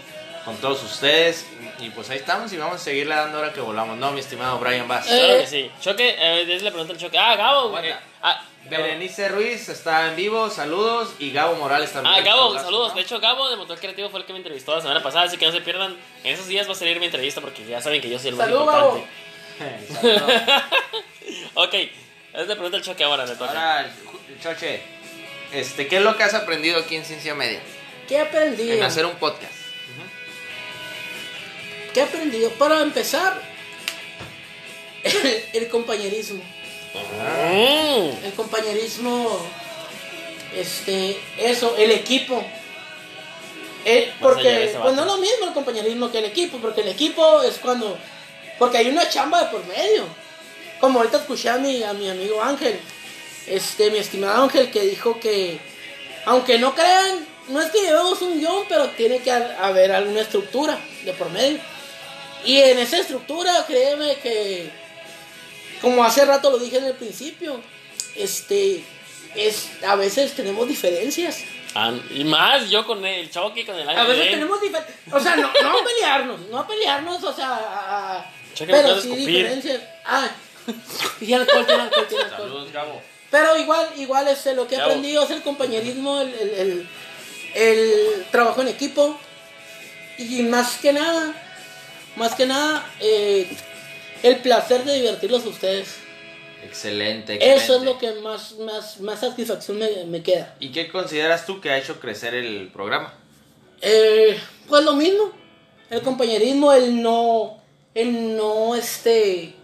con todos ustedes. Y pues ahí estamos y vamos a seguirle dando ahora que volamos, ¿no, mi estimado Brian Bass? Claro que sí. Choque, eh, desde la pregunta al choque. Ah, Gabo. Eh, ah, Gabo. Berenice Ruiz está en vivo, saludos. Y Gabo Morales también. Ah, Gabo, Abrazo, saludos. ¿no? De hecho, Gabo de Motor Creativo fue el que me entrevistó la semana pasada, así que no se pierdan. En esos días va a salir mi entrevista porque ya saben que yo soy el más Salud, importante. Saludos. ok, es la pregunta al choque ahora, le toca. Ahora, Choche, este, ¿qué es lo que has aprendido aquí en Ciencia Media? ¿Qué he aprendido? En hacer un podcast. ¿Qué he aprendido? Para empezar, el, el compañerismo. Mm. El compañerismo, este, eso, el equipo. De porque, pues no es lo mismo el compañerismo que el equipo, porque el equipo es cuando, porque hay una chamba de por medio. Como ahorita escuché a mi, a mi amigo Ángel, este, mi estimado Ángel, que dijo que, aunque no crean, no es que llevemos un guion, pero tiene que ha- haber alguna estructura de por medio. Y en esa estructura, créeme que, como hace rato lo dije en el principio, este, es, a veces tenemos diferencias. Ah, y más yo con el choque, con el A veces tenemos diferencias. O sea, no, no a pelearnos, no a pelearnos, o sea, a- a- pero sí escupir. diferencias. Ah, y alcohol, tiene alcohol, tiene alcohol. Saludos, Gabo. Pero igual, igual este, lo que he aprendido es el compañerismo, el, el, el- el trabajo en equipo. Y más que nada, más que nada, eh, el placer de divertirlos a ustedes. Excelente, Eso es excelente. lo que más, más, más satisfacción me, me queda. ¿Y qué consideras tú que ha hecho crecer el programa? Eh, pues lo mismo, el compañerismo, el no, el no, este,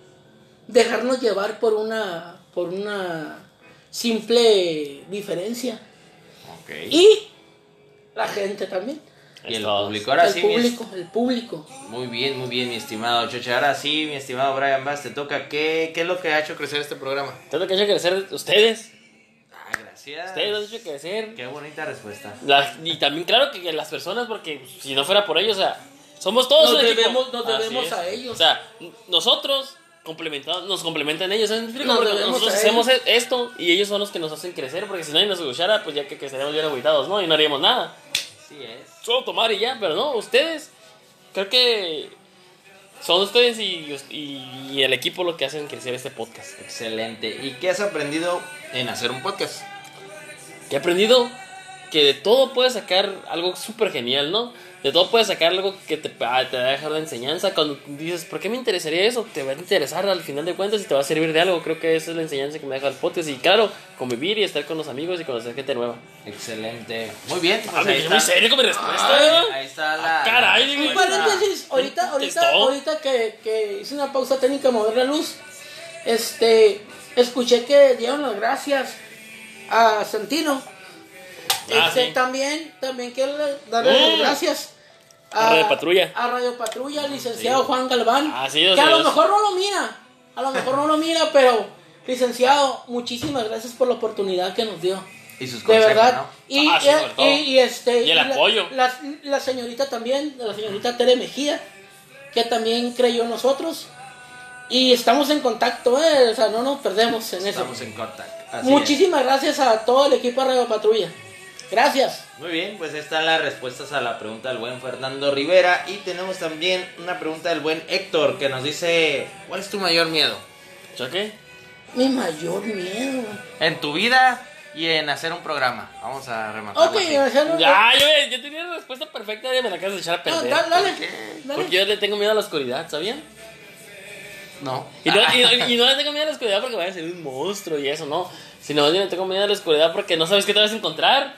dejarnos llevar por una, por una simple diferencia. Y la gente también. Y el Todos. público. Ahora el sí, mi público, el público. muy bien, muy bien, mi estimado Choche. Ahora sí, mi estimado Brian Bass, te toca. ¿Qué, ¿Qué es lo que ha hecho crecer este programa? ¿Qué es lo que ha hecho crecer ustedes? Ah, gracias. Ustedes lo han hecho crecer. Qué bonita respuesta. La- y también, claro, que, las personas, porque si no fuera por ellos, o sea, somos todos Nos un equipo. debemos, nos Así debemos es. a ellos. O sea, nosotros complementamos, nos complementan ellos, ¿sabes? Nos nosotros hacemos e- esto y ellos son los que nos hacen crecer, porque si nadie nos escuchara, pues ya que, que estaríamos bien agüitados, ¿no? Y no haríamos nada. Sí es. Solo tomar y ya, pero no, ustedes, creo que son ustedes y, y- y el equipo lo que hacen crecer este podcast. Excelente. ¿Y qué has aprendido en hacer un podcast? Que he aprendido que de todo puedes sacar algo súper genial, ¿no? De todo puedes sacar algo que te, ah, te va a dejar de enseñanza. Cuando dices, ¿por qué me interesaría eso? Te va a interesar al final de cuentas y te va a servir de algo. Creo que esa es la enseñanza que me deja el podcast. Y claro, convivir y estar con los amigos y conocer gente nueva. Excelente. Muy bien. Pues Ah, me muy serio con mi respuesta. ahí está la. Ah, caray, la paréntesis, ahorita, ahorita, ahorita que, que hice una pausa técnica a mover la luz, este, escuché que dieron las gracias a Santino. Ah, Este, sí. También, también quiero darle Mm. las gracias A Radio Patrulla. A Radio Patrulla, al licenciado Juan Galván. Ah, sí, que a lo mejor no lo mira, a lo mejor no lo mira, pero licenciado, muchísimas gracias por la oportunidad que nos dio. Y sus De consejos, verdad. ¿no? Y, Ah, sí, y- este. Y el apoyo. La, la señorita también, la señorita Tere Mejía, que también creyó en nosotros. Y estamos en contacto, ¿eh? O sea, no nos perdemos en Estamos eso. en contacto. Así Muchísimas gracias a todo el equipo de Radio Patrulla. Gracias. Muy bien, pues están las respuestas a la pregunta del buen Fernando Rivera. Y tenemos también una pregunta del buen Héctor que nos dice: ¿Cuál es tu mayor miedo? ¿Choque? Mi mayor miedo. En tu vida y en hacer un programa. Vamos a rematar. Ok, sea, no- Ya, yo, yo tenía la respuesta perfecta y me la acabas de echar a no, perder. dale, dale, Porque dale. yo le tengo miedo a la oscuridad, ¿sabían? No. Y no, y, no- y no le tengo miedo a la oscuridad porque vaya a ser un monstruo y eso, no. Sino bien le tengo miedo a la oscuridad porque no sabes qué te vas a encontrar.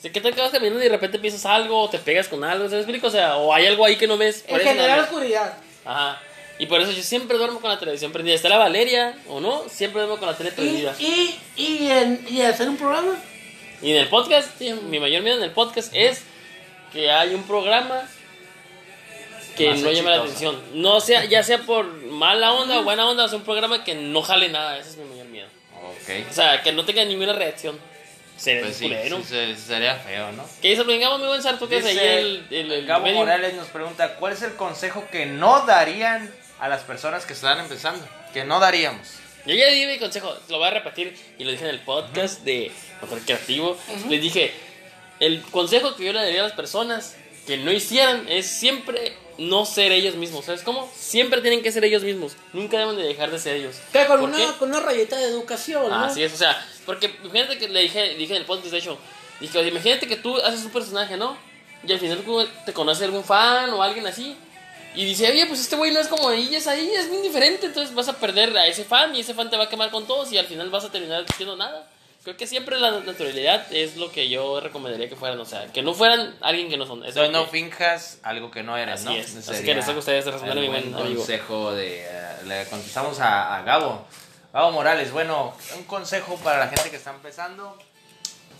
O sea, ¿qué tal que vas caminando y de repente piensas algo o te pegas con algo? ¿Sabes? explico? O sea, o hay algo ahí que no ves. En no general, oscuridad. Ajá. Y por eso yo siempre duermo con la televisión prendida. Está la Valeria o no, siempre duermo con la tele prendida. y, y, en, y hacer un programa. Y en el podcast, Sí. mi mayor miedo en el podcast es que hay un programa que Más no llame la atención. No sea, ya sea por mala onda o buena onda, sea, un programa que no jale nada. Ese es mi mayor miedo. Ok. O sea, que no tenga ninguna reacción. Sería Pues sí, culero. sí, se- sería feo, ¿no? ¿Qué dice? Vengamos, mi buen Sarto, que es ahí Dice, el, el, el Gabo medio. Morales nos pregunta, ¿cuál es el consejo que no darían a las personas que están empezando? Que no daríamos. Yo ya di mi consejo, lo voy a repetir y lo dije en el podcast de Motor Creativo. Les dije, el consejo que yo le daría a las personas que no hicieran es siempre no ser ellos mismos. ¿Sabes cómo? Siempre tienen que ser ellos mismos. Nunca deben de dejar de ser ellos. Que con ¿Por qué? una, con una rayeta de educación, ¿no? Así es, o sea, porque imagínate que le dije, dije en el podcast, de hecho, dije, oye, imagínate que tú haces un personaje, ¿no? Y al final te conoce algún fan o alguien así. Y dice, oye, pues este güey no es como ahí, es ahí, es bien diferente. Entonces vas a perder a ese fan y ese fan te va a quemar con todos y al final vas a terminar diciendo nada. creo que siempre la naturalidad es lo que yo recomendaría que fueran, o sea, que no fueran alguien que no son. Entonces no que- finjas algo que no eres, Así ¿no? es. Así que les toca a ustedes responder mi buen amigo. consejo de... eh, le contestamos a, a Gabo. Gabo Morales, bueno, un consejo para la gente que está empezando.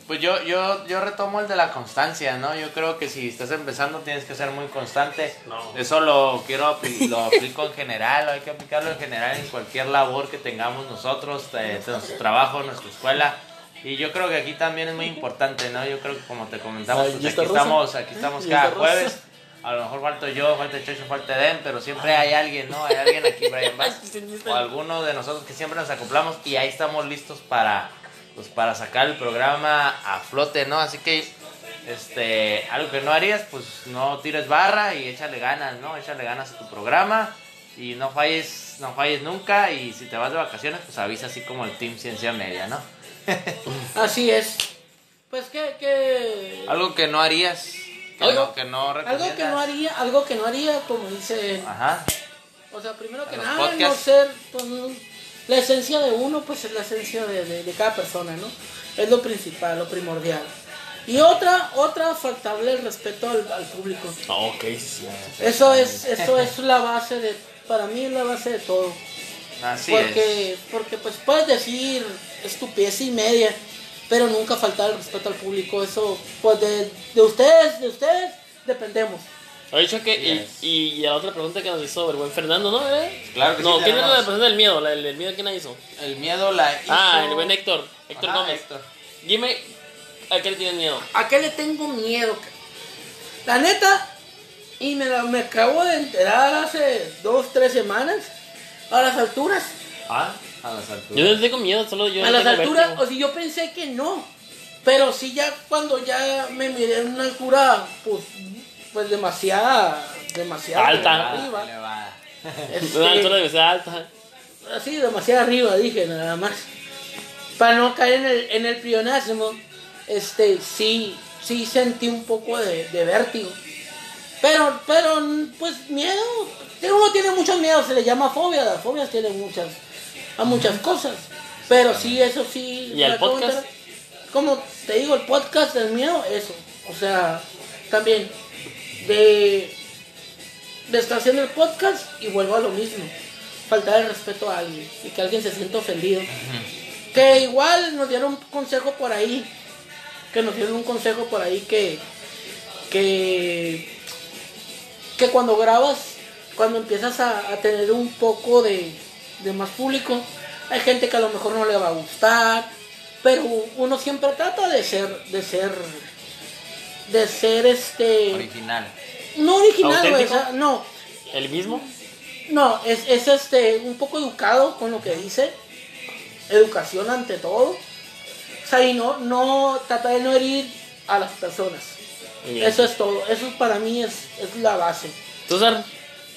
Pues yo, yo, yo retomo el de la constancia, ¿no? Yo creo que si estás empezando tienes que ser muy constante. No. Eso lo quiero lo aplico en general, hay que aplicarlo en general en cualquier labor que tengamos nosotros, eh, nuestro trabajo, nuestra escuela. Y yo creo que aquí también es muy importante, ¿no? Yo creo que como te comentamos, pues ¿y aquí estamos, aquí estamos ¿Y cada jueves. A lo mejor falto yo, falta Chocho, falta Eden, pero siempre hay alguien, ¿no? Hay alguien aquí, Brian Bass, o alguno de nosotros que siempre nos acoplamos y ahí estamos listos para, pues, para sacar el programa a flote, ¿no? Así que, este, algo que no harías, pues no tires barra y échale ganas, ¿no? Échale ganas a tu programa y no falles, no falles nunca y si te vas de vacaciones, pues avisa así como el Team Ciencia Media, ¿no? Así es. Pues que, que Algo que no harías, que, Algo- no, que no algo que no haría, algo que no haría, como dice, Ajá. o sea, primero que nada, no ser, pues, la esencia de uno, pues es la esencia de, de- de cada persona, ¿no? Es lo principal, lo primordial. Y otra, otra, faltable el respeto al, al público. Ah, ok, sí. Eso es, eso es la base de, para mí es la base de todo. Así es. porque, porque pues puedes decir estupidez y media, pero nunca faltar el respeto al público. Eso, pues de, de ustedes, de ustedes, dependemos. Ha dicho que. Yes. Y, y la otra pregunta que nos hizo el buen Fernando, ¿no? ¿Eh? Claro que no, sí ¿quién era la persona del miedo? La, el, el miedo, ¿quién la hizo? El miedo la hizo... Ah, el buen Héctor. Héctor Ajá, Gómez. Héctor. Dime, ¿a qué le tienes miedo? ¿A qué le tengo miedo? La neta, y me, la- me acabo de enterar hace dos, tres semanas, a las alturas. Ah, a las alturas. Yo no le tengo miedo, solo yo. a las alturas, vértigo. o sea, yo pensé que no. Pero sí ya cuando ya me miré en una altura, pues, pues demasiada, demasiado Alta. arriba. Elevada. Este, La altura ser alta. así demasiado arriba, dije nada más. Para no caer en el, en el plionasmo, este, sí, sí sentí un poco de, de vértigo. Pero, pero, pues miedo, uno tiene muchos miedos, se le llama fobia, las fobias tienen muchas, a muchas cosas. Pero sí, eso sí. Como te digo, el podcast del miedo, eso. O sea, también de, de estar haciendo el podcast y vuelvo a lo mismo. Faltar el respeto a alguien y que alguien se sienta ofendido. Que igual nos dieron un consejo por ahí. Que nos dieron un consejo por ahí que. Que. Que cuando grabas, cuando empiezas a, a tener un poco de, de más público, hay gente que a lo mejor no le va a gustar. Pero uno siempre trata de ser. De ser. De ser este. Original. No original, güey, o sea, no. ¿El mismo? No, es, es este un poco educado con lo que dice. Educación ante todo. O sea, y no, no trata de no herir a las personas. Bien. Eso es todo. Eso para mí es, es la base. ¿Tú, Sar?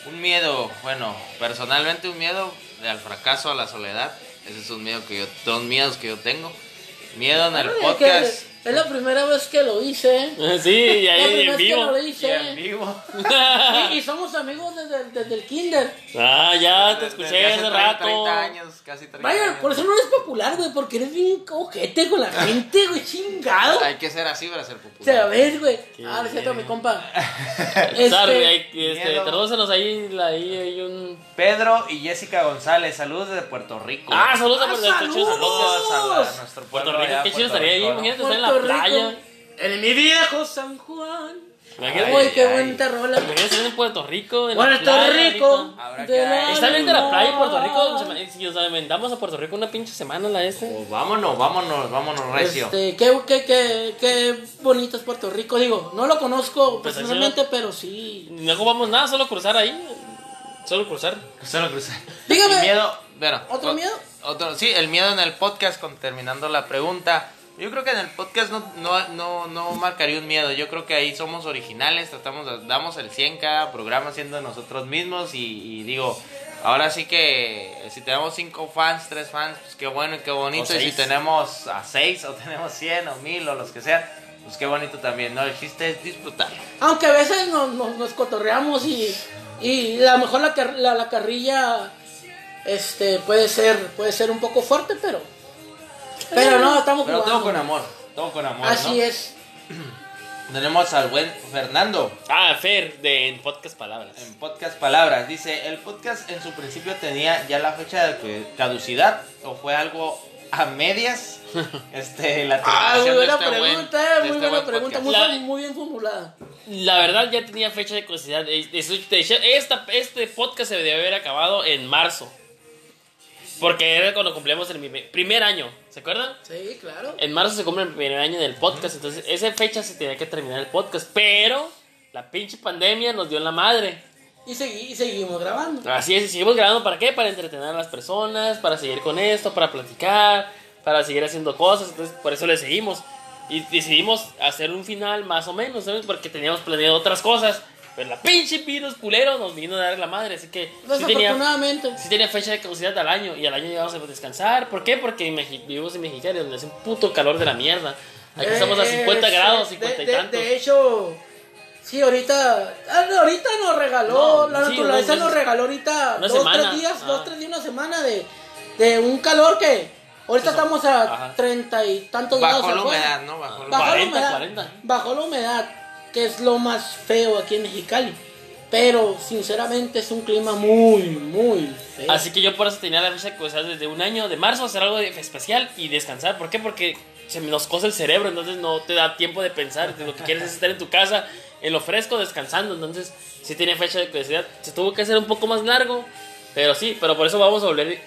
Un miedo, bueno, personalmente un miedo al fracaso, a la soledad. Ese es un miedo que yo, dos miedos que yo tengo. Miedo en el podcast. Es la primera vez que lo hice. Sí, y La ahí primera en vez que vivo. lo Y hice. en vivo. Y, y somos amigos desde, desde el kinder. Ah, ya te Desde escuché hace hace 30, rato. 30 años, casi 30 Vaya, años. por eso no eres popular, güey, porque eres bien ojete con la gente, güey, chingado. Hay que ser así para ser O sea, a popular. ver, güey. Ah, bien. mi compa. Este, ahí, este, tradúcenos ahí, ahí hay un... Pedro y Jessica González, saludos desde Puerto Rico. Ah, saludos a Ah, Puerto Rico. saludos. Saludos a, a nuestro Puerto Rico, qué chido estaría ahí, imagínate estar en la Puerto Rico. playa. En mi viejo San Juan. Uy, qué ay. bonita rola. en Puerto Rico, en la Puerto playa Rico. Está bien de la playa en Puerto Rico. Si nos aventamos a Puerto Rico una pinche semana la este. Pues vámonos, vámonos, vámonos recio. Este, qué, qué, qué, qué bonito es Puerto Rico. Digo, no lo conozco Pues, personalmente, pero sí. No ocupamos nada, solo cruzar ahí. Solo cruzar. Solo crucé. Dígame. El miedo, bueno, ¿Otro o- miedo? Otro, sí, el miedo en el podcast, con, terminando la pregunta. Yo creo que en el podcast no, no, no, no marcaría un miedo. Yo creo que ahí somos originales, tratamos, de- damos el 100 cada programa siendo nosotros mismos. Y, y digo, ahora sí que si tenemos 5 fans, 3 fans, pues qué bueno y qué bonito. Y si tenemos a 6 o tenemos 100 o 1000 o los que sean, pues qué bonito también, ¿no? El chiste es disfrutar. Aunque a veces nos, nos, nos cotorreamos y, y a lo mejor la, la, la carrilla este, puede, ser, puede ser un poco fuerte, pero Pero no, estamos Pero todo con amor. Todo con amor. Así ¿no? es. Tenemos al buen Fernando. Ah, Fer, de en Podcast Palabras. En podcast Palabras, dice, el podcast en su principio tenía ya la fecha de caducidad o fue algo a medias. Este, la Ah, muy buena este pregunta, muy este buena buen pregunta, muy, La- bien- muy bien formulada. La verdad ya tenía fecha de curiosidad. Eh, este podcast se debió haber acabado en marzo. Porque era cuando cumplíamos el primer año. ¿Se acuerdan? Sí, claro. En marzo se cumple el primer año del podcast. Entonces, esa fecha se tenía que terminar el podcast. Pero la pinche pandemia nos dio en la madre. Y, segui- y seguimos grabando. Así es, y seguimos grabando para qué? Para entretener a las personas, para seguir con esto, para platicar, para seguir haciendo cosas. Entonces, por eso le seguimos. Y decidimos hacer un final más o menos, ¿sabes? Porque teníamos planeado otras cosas. Pero la pinche virus culero nos vino a dar la madre. Así que sí tenía, Desafortunadamente. sí tenía fecha de caducidad al año. Y al año íbamos a descansar. ¿Por qué? Porque en vivimos en Mexicali, donde hace un puto calor de la mierda. Aquí estamos a Eh, 50 eh, grados, sí, 50 y de, de- tantos. De hecho, sí, ahorita. ah, Ahorita nos regaló. No, la sí, naturaleza unos nos regaló ahorita. Dos, semana, tres días. ah. Dos, tres días, una semana de, de un calor que. Ahorita Eso. estamos a treinta y tantos Bajó grados. la afuera. humedad, ¿no? Bajó la Bajó 40, la humedad. 40. Bajó la humedad, que es lo más feo aquí en Mexicali. Pero sinceramente es un clima muy, muy feo. Así que yo por eso tenía la fecha de curiosidad desde un año de marzo, hacer algo especial y descansar. ¿Por qué? Porque se nos cosa el cerebro, entonces no te da tiempo de pensar. Lo que quieres es estar en tu casa, en lo fresco, descansando. Entonces, sí tenía fecha de curiosidad. Se tuvo que hacer un poco más largo, pero sí, pero por eso vamos a volver.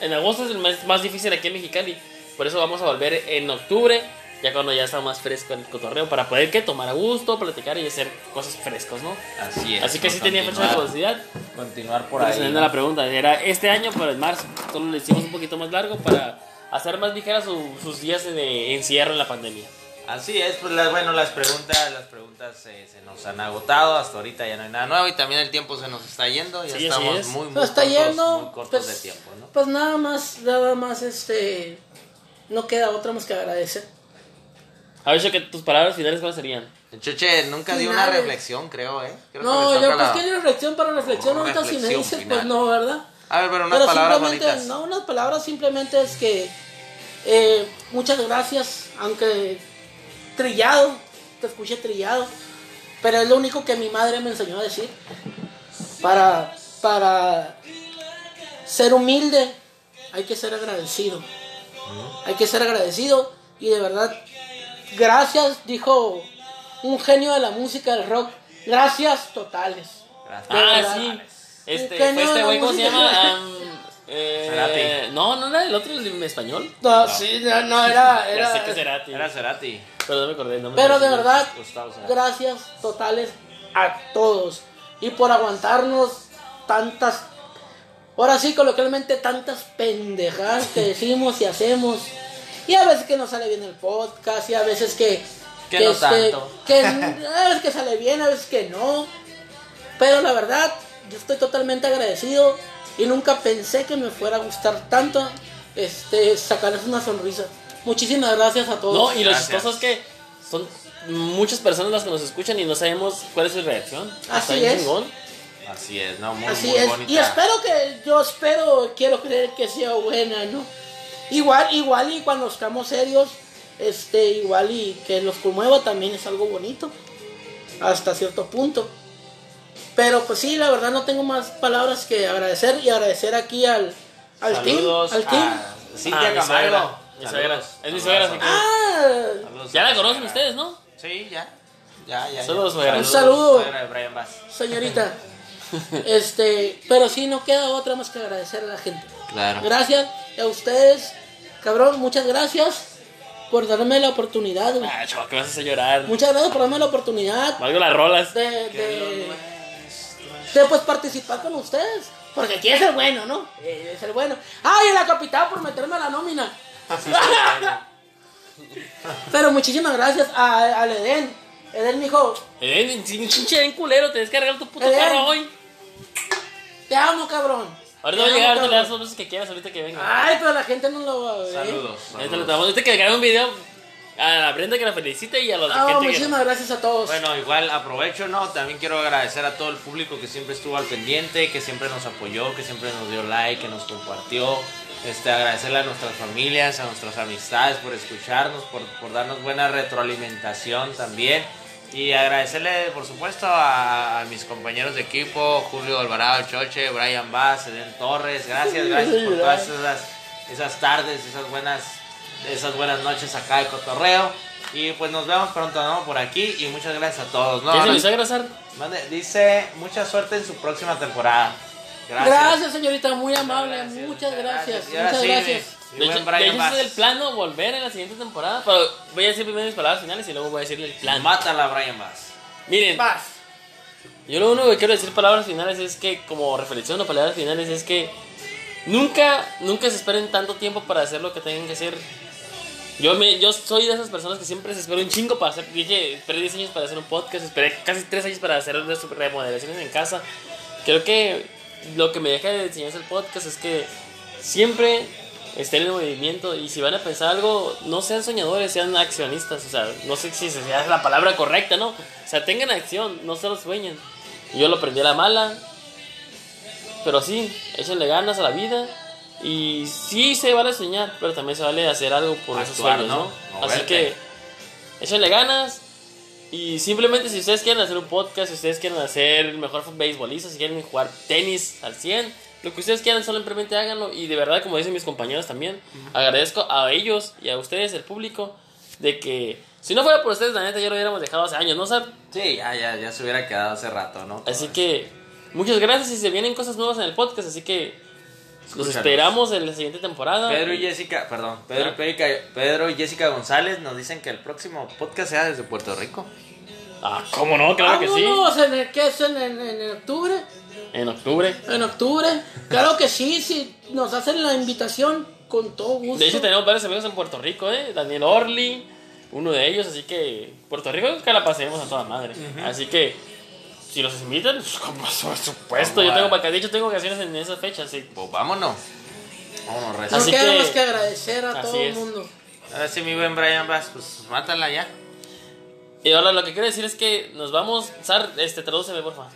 En agosto es el mes más difícil aquí en Mexicali. Por eso vamos a volver en octubre, ya cuando ya está más fresco el cotorreo, para poder que tomar a gusto, platicar y hacer cosas frescos, ¿no? Así es. Así que sí tenía fecha de curiosidad. continuar por ahí. la ¿no? pregunta, era este año, pero en marzo. Solo le hicimos un poquito más largo para hacer más ligeras su- sus días de encierro en la pandemia. Así es, pues las, bueno, las preguntas, las preguntas eh, se nos han agotado, hasta ahorita ya no hay nada nuevo y también el tiempo se nos está yendo, ya Sí, estamos es. muy, muy está cortos, yendo. muy cortos pues, de tiempo, ¿no? pues nada más, nada más, este. No queda otra más que agradecer. A ver, que tus palabras finales, ¿cuáles serían? Cheche nunca dio una reflexión, creo, ¿eh? Creo que No, le yo pues la- que reflexión para reflexión, ahorita si me dices, final. pues no, ¿verdad? A ver, pero unas Pero palabras simplemente, bonitas. no, unas palabras simplemente es que eh, muchas gracias, aunque trillado, te escuché trillado, pero es lo único que mi madre me enseñó a decir. Para, para ser humilde hay que ser agradecido. Hay que ser agradecido y de verdad, gracias, dijo un genio de la música del rock, gracias totales. Gracias. Ah, sí. Este, fue este güey, ¿cómo se llama? Am, eh, Cerati. no, no era el otro el en español. No, sí, no, no, era, Ya sé que era, será ti. Era Cerati. Pero no me acordé el nombre. Pero de verdad, Gustavo Cerati. gracias totales a todos. Y por aguantarnos tantas, ahora sí, coloquialmente, tantas pendejadas que decimos y hacemos. Y a veces que no sale bien el podcast, y a veces que. Que no tanto. que a veces que sale bien, a veces que no. Pero la verdad, yo estoy totalmente agradecido. Y nunca pensé que me fuera a gustar tanto este, sacarles una sonrisa. Muchísimas gracias a todos. No, y lo Gracias. chistoso es que son muchas personas las que nos escuchan y no sabemos cuál es su reacción. Así es. chingón. Así es, no, muy, Así muy es. bonita. Y espero que, yo espero, quiero creer que sea buena, ¿no? Igual, igual y cuando estamos serios, este, igual y que los conmueva también es algo bonito. Hasta cierto punto. Pero pues sí, la verdad no tengo más palabras que agradecer y agradecer aquí al, al team. Saludos Al team. a Cintia mi Camargo. suegra. Mi suegra. Es mi suegra, así que- Ah, Ya a la conocen ustedes, ¿no? Sí, ya. Ya, ya. Saludos, ya. suegra. Un saludo. suegra de Brian Bass. señorita. Este, pero sí, no queda otra más que agradecer a la gente. Claro. Gracias a ustedes, cabrón, muchas gracias por darme la oportunidad. güey. Ah, chaval, que vas a hacer llorar. Muchas gracias por darme la oportunidad Valgo las rolas. de, de, de, pues participar con ustedes. Porque aquí es el bueno, ¿no? Eh, Es el bueno. ¡Ay, la capital por meterme a la nómina! Pero muchísimas gracias a, al Eden. Eden, mijo, Eh, pinche bien culero, te descargar tu puto carro hoy. Te amo, cabrón. Ahorita va a llegar, te das las veces que quieras ahorita que venga. Ay, pero la gente no lo va a ver. Saludos. Saludos. ahorita que grabe un video a la Brenda que la felicite y a los Ah, gente que. muchísimas gracias a todos. Bueno, igual aprovecho, ¿no? También quiero agradecer a todo el público que siempre estuvo al pendiente, que siempre nos apoyó, que siempre nos dio like, que nos compartió. Este, agradecerle a nuestras familias, a nuestras amistades por escucharnos, por, por darnos buena retroalimentación también. Y agradecerle, por supuesto, a, a mis compañeros de equipo, Julio Alvarado Choche, Brian Bass, Eden Torres. Gracias, gracias por todas esas, esas tardes, esas buenas, esas buenas noches acá de cotorreo. Y pues nos vemos pronto, ¿no? Por aquí. Y muchas gracias a todos, ¿no? ¿Qué Sar? Mande- Dice, mucha suerte en su próxima temporada. Gracias. Gracias, señorita, muy amable. Gracias, muchas gracias. Muchas gracias. De hecho, de hecho, ese Bass. es el plano, volver en la siguiente temporada. Pero voy a decir primero mis palabras finales y luego voy a decirle el plan. Mátala, Brian Bass. Miren, Paz. yo lo único que quiero decir palabras finales es que, como reflexión o palabras finales, es que nunca, nunca se esperen tanto tiempo para hacer lo que tengan que hacer. Yo, me, yo soy de esas personas que siempre se espero un chingo para hacer. Dije, esperé 10 años para hacer un podcast, esperé casi 3 años para hacer remodelaciones en casa. Creo que lo que me deja de enseñanza el podcast es que siempre estén en movimiento y si van a pensar algo, no sean soñadores, sean accionistas. O sea, no sé si sea la palabra correcta, ¿no? O sea, tengan acción, no solo sueñen. Yo lo aprendí a la mala, pero sí, échenle ganas a la vida. Y sí se vale soñar, pero también se vale hacer algo por esos Actuar, sueños, ¿no? ¿no? Así que échenle ganas. Y simplemente si ustedes quieren hacer un podcast, si ustedes quieren hacer el mejor beisbolista, si quieren jugar tenis al 100, lo que ustedes quieran, simplemente háganlo. Y de verdad, como dicen mis compañeros también, agradezco a ellos y a ustedes, el público, de que si no fuera por ustedes, la neta, ya lo hubiéramos dejado hace años, ¿no? Sar? Sí, ya, ya, ya se hubiera quedado hace rato, ¿no? Así que muchas gracias y se vienen cosas nuevas en el podcast, así que los Escúchanos. esperamos en la siguiente temporada. Pedro y Jessica, perdón, Pedro, Ah. Pedro, Pedro y Jessica González nos dicen que el próximo podcast sea desde Puerto Rico. Ah, ¿cómo no? Claro que sí. Vámonos, en el, ¿qué es? En, en- en octubre. En octubre. En octubre. Claro que sí, sí. Nos hacen la invitación con todo gusto. De hecho, tenemos varios amigos en Puerto Rico, ¿eh? Daniel Orly, uno de ellos, así que Puerto Rico que la pasemos a toda madre. Así que, si los invitan, pues, como por supuesto, yo Vamos tengo vacaciones, de hecho tengo vacaciones en esa fecha, así. Pues vámonos. Vámonos, No recio. Así queda que- más que agradecer a todo el mundo. Ahora sí, mi buen Brian Bass, pues mátala ya. Y ahora lo que quiero decir es que nos vamos. Sar, este, tradúceme, por favor.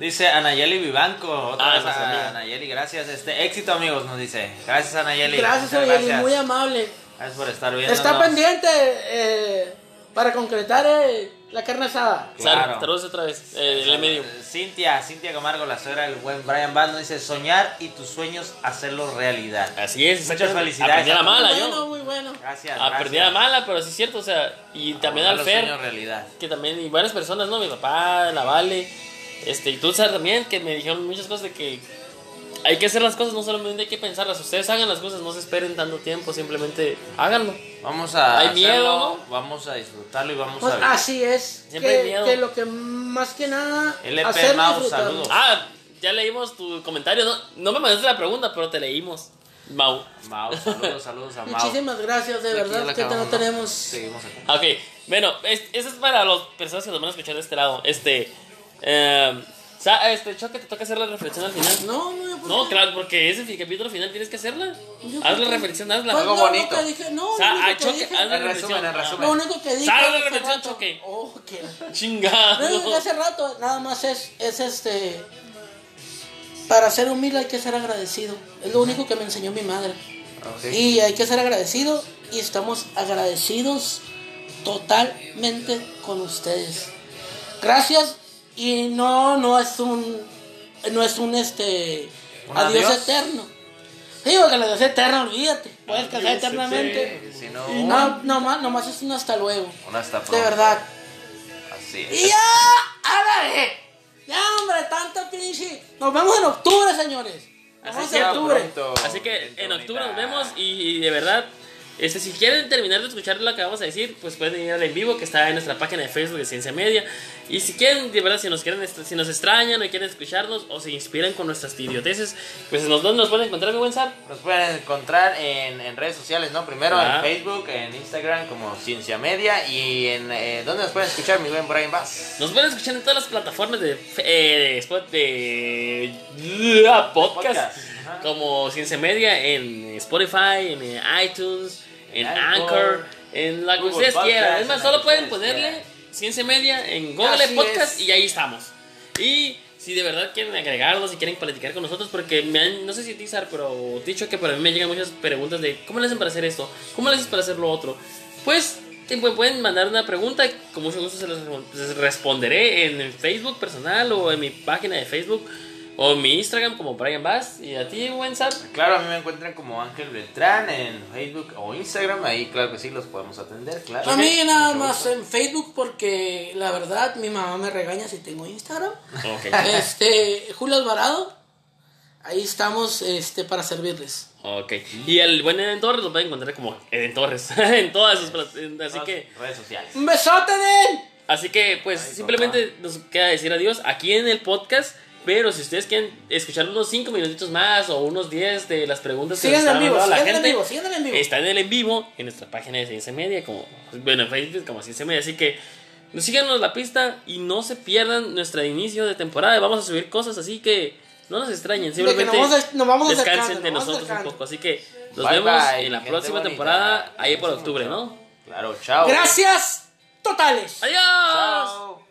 Dice Anayeli Vivanco, otra Ah, vez a amiga. Anayeli, gracias. Este éxito amigos nos dice. Gracias Anayeli. Gracias, muchas Ayeli, gracias. muy amable. Gracias por estar viendo. Está pendiente eh, para concretar eh, la carne asada. Claro. Traduce otra vez. Eh, el medio. Cintia, Cintia Camargo, la suegra del buen Brian nos dice soñar y tus sueños hacerlos realidad. Así es, Muchas felicidades Aprendí a la mala, muy yo. bueno, muy bueno. Gracias. Aprendí a la mala, pero sí es cierto, o sea, y también al Fer, realidad. que también, y varias personas, ¿no? Mi papá, la Vale, este, y tú, Sar, también, que me dijeron muchas cosas de que hay que hacer las cosas, no solamente hay que pensarlas. Ustedes hagan las cosas, no se esperen tanto tiempo, simplemente háganlo. Vamos a Hay hacerlo, miedo, ¿no? vamos a disfrutarlo y vamos Pues a ver. así es. Siempre hay Que, miedo. que lo que más que nada. LP Mau, saludos. Ah, ya leímos tu comentario, no, no me mandaste la pregunta, pero te leímos. Mau. Mau, saludos, saludos a Mau. Muchísimas gracias, de verdad que acabamos, no ¿no? tenemos. Seguimos aquí. Ok, bueno, es- eso es para las personas que nos van a escuchar de este lado. Este, eh, este, Choque, te toca hacer la reflexión al final. No, no, por No, qué? claro, porque ese capítulo final tienes que hacerla. Yo Haz la qué? reflexión, hazla. Pues Algo no, bonito. Que dije, no, O sea, lo único a que Choque, dije- haz la resumen, reflexión. en resumen. Lo único que dije. Sal la hace reflexión, rato- Choque. Oh, que- Chingado. Lo único que hace rato nada más es, es este. Para ser humilde hay que ser agradecido. Es lo único que me enseñó mi madre. Ok. Y hay que ser agradecido y estamos agradecidos totalmente con ustedes. Gracias y no no es un no es un este ¿Un adiós, adiós? eterno. Sí, porque el adiós eterno, olvídate. Puedes casar eternamente. Si no, Y no, no, más, nomás es un hasta luego. un hasta De pronto. verdad. Así Y es. ya, ¡ándale! Ya, hombre, tanto pinche. Nos vemos en octubre, señores. Nos Así vemos que en octubre. pronto. Así que en octubre nos vemos y, y de verdad, este, si quieren terminar de escuchar lo que vamos a decir, pues pueden ir al en vivo que está en nuestra página de Facebook de Ciencia Media. Y si quieren, de verdad, si nos quieren, si nos extrañan o quieren escucharnos o se inspiran con nuestras idioteces, pues nos, ¿dónde nos pueden encontrar, mi buen Sar? Nos pueden encontrar en, en redes sociales, ¿no? Primero Ah. en Facebook, en Instagram como Ciencia Media y en... Eh, ¿Dónde nos pueden escuchar, mi buen Brian Bass? Nos pueden escuchar en todas las plataformas de, eh, de, spot- de, ah, podcast, como Ciencia Media, en Spotify, en eh, iTunes, en Anchor, en la que Google ustedes quieran. Es más, solo pueden ponerle. Ciencia Media en Google Así Podcast es. y ahí estamos. Y si de verdad quieren agregarlos, si quieren platicar con nosotros, porque me han, no sé si Tizar, pero dicho que para mí me llegan muchas preguntas de cómo le hacen para hacer esto, cómo le haces para hacer lo otro. Pues pueden mandar una pregunta, con mucho gusto se les responderé en el Facebook personal o en mi página de Facebook o mi Instagram como Brian Bass. ¿Y a ti, buen Claro, a mí me encuentran como Ángel Beltrán en Facebook o Instagram. Ahí, claro que sí, los podemos atender, claro. A mí nada más en Facebook porque la verdad mi mamá me regaña si tengo Instagram. Este, Julio Alvarado. Ahí estamos este, para servirles. Ok. Y el buen Eden Torres lo pueden encontrar como Eden Torres en todas sus así que redes sociales. ¡Un besote, Den! Así que pues simplemente nos queda decir adiós aquí en el podcast. Pero si ustedes quieren escuchar unos 5 minutitos más o unos 10 de las preguntas que nos están vivo, la gente, en vivo, en vivo. está en el en vivo en nuestra página de Ciencia Media, como, bueno, en Facebook como Ciencia Media. Así que síganos la pista y no se pierdan nuestro inicio de temporada. Vamos a subir cosas así que no nos extrañen, simplemente nos vamos descansen de nosotros un poco. Así que nos vemos en la próxima temporada, ahí por octubre, ¿no? Claro, chao. Gracias totales. Adiós. Chao.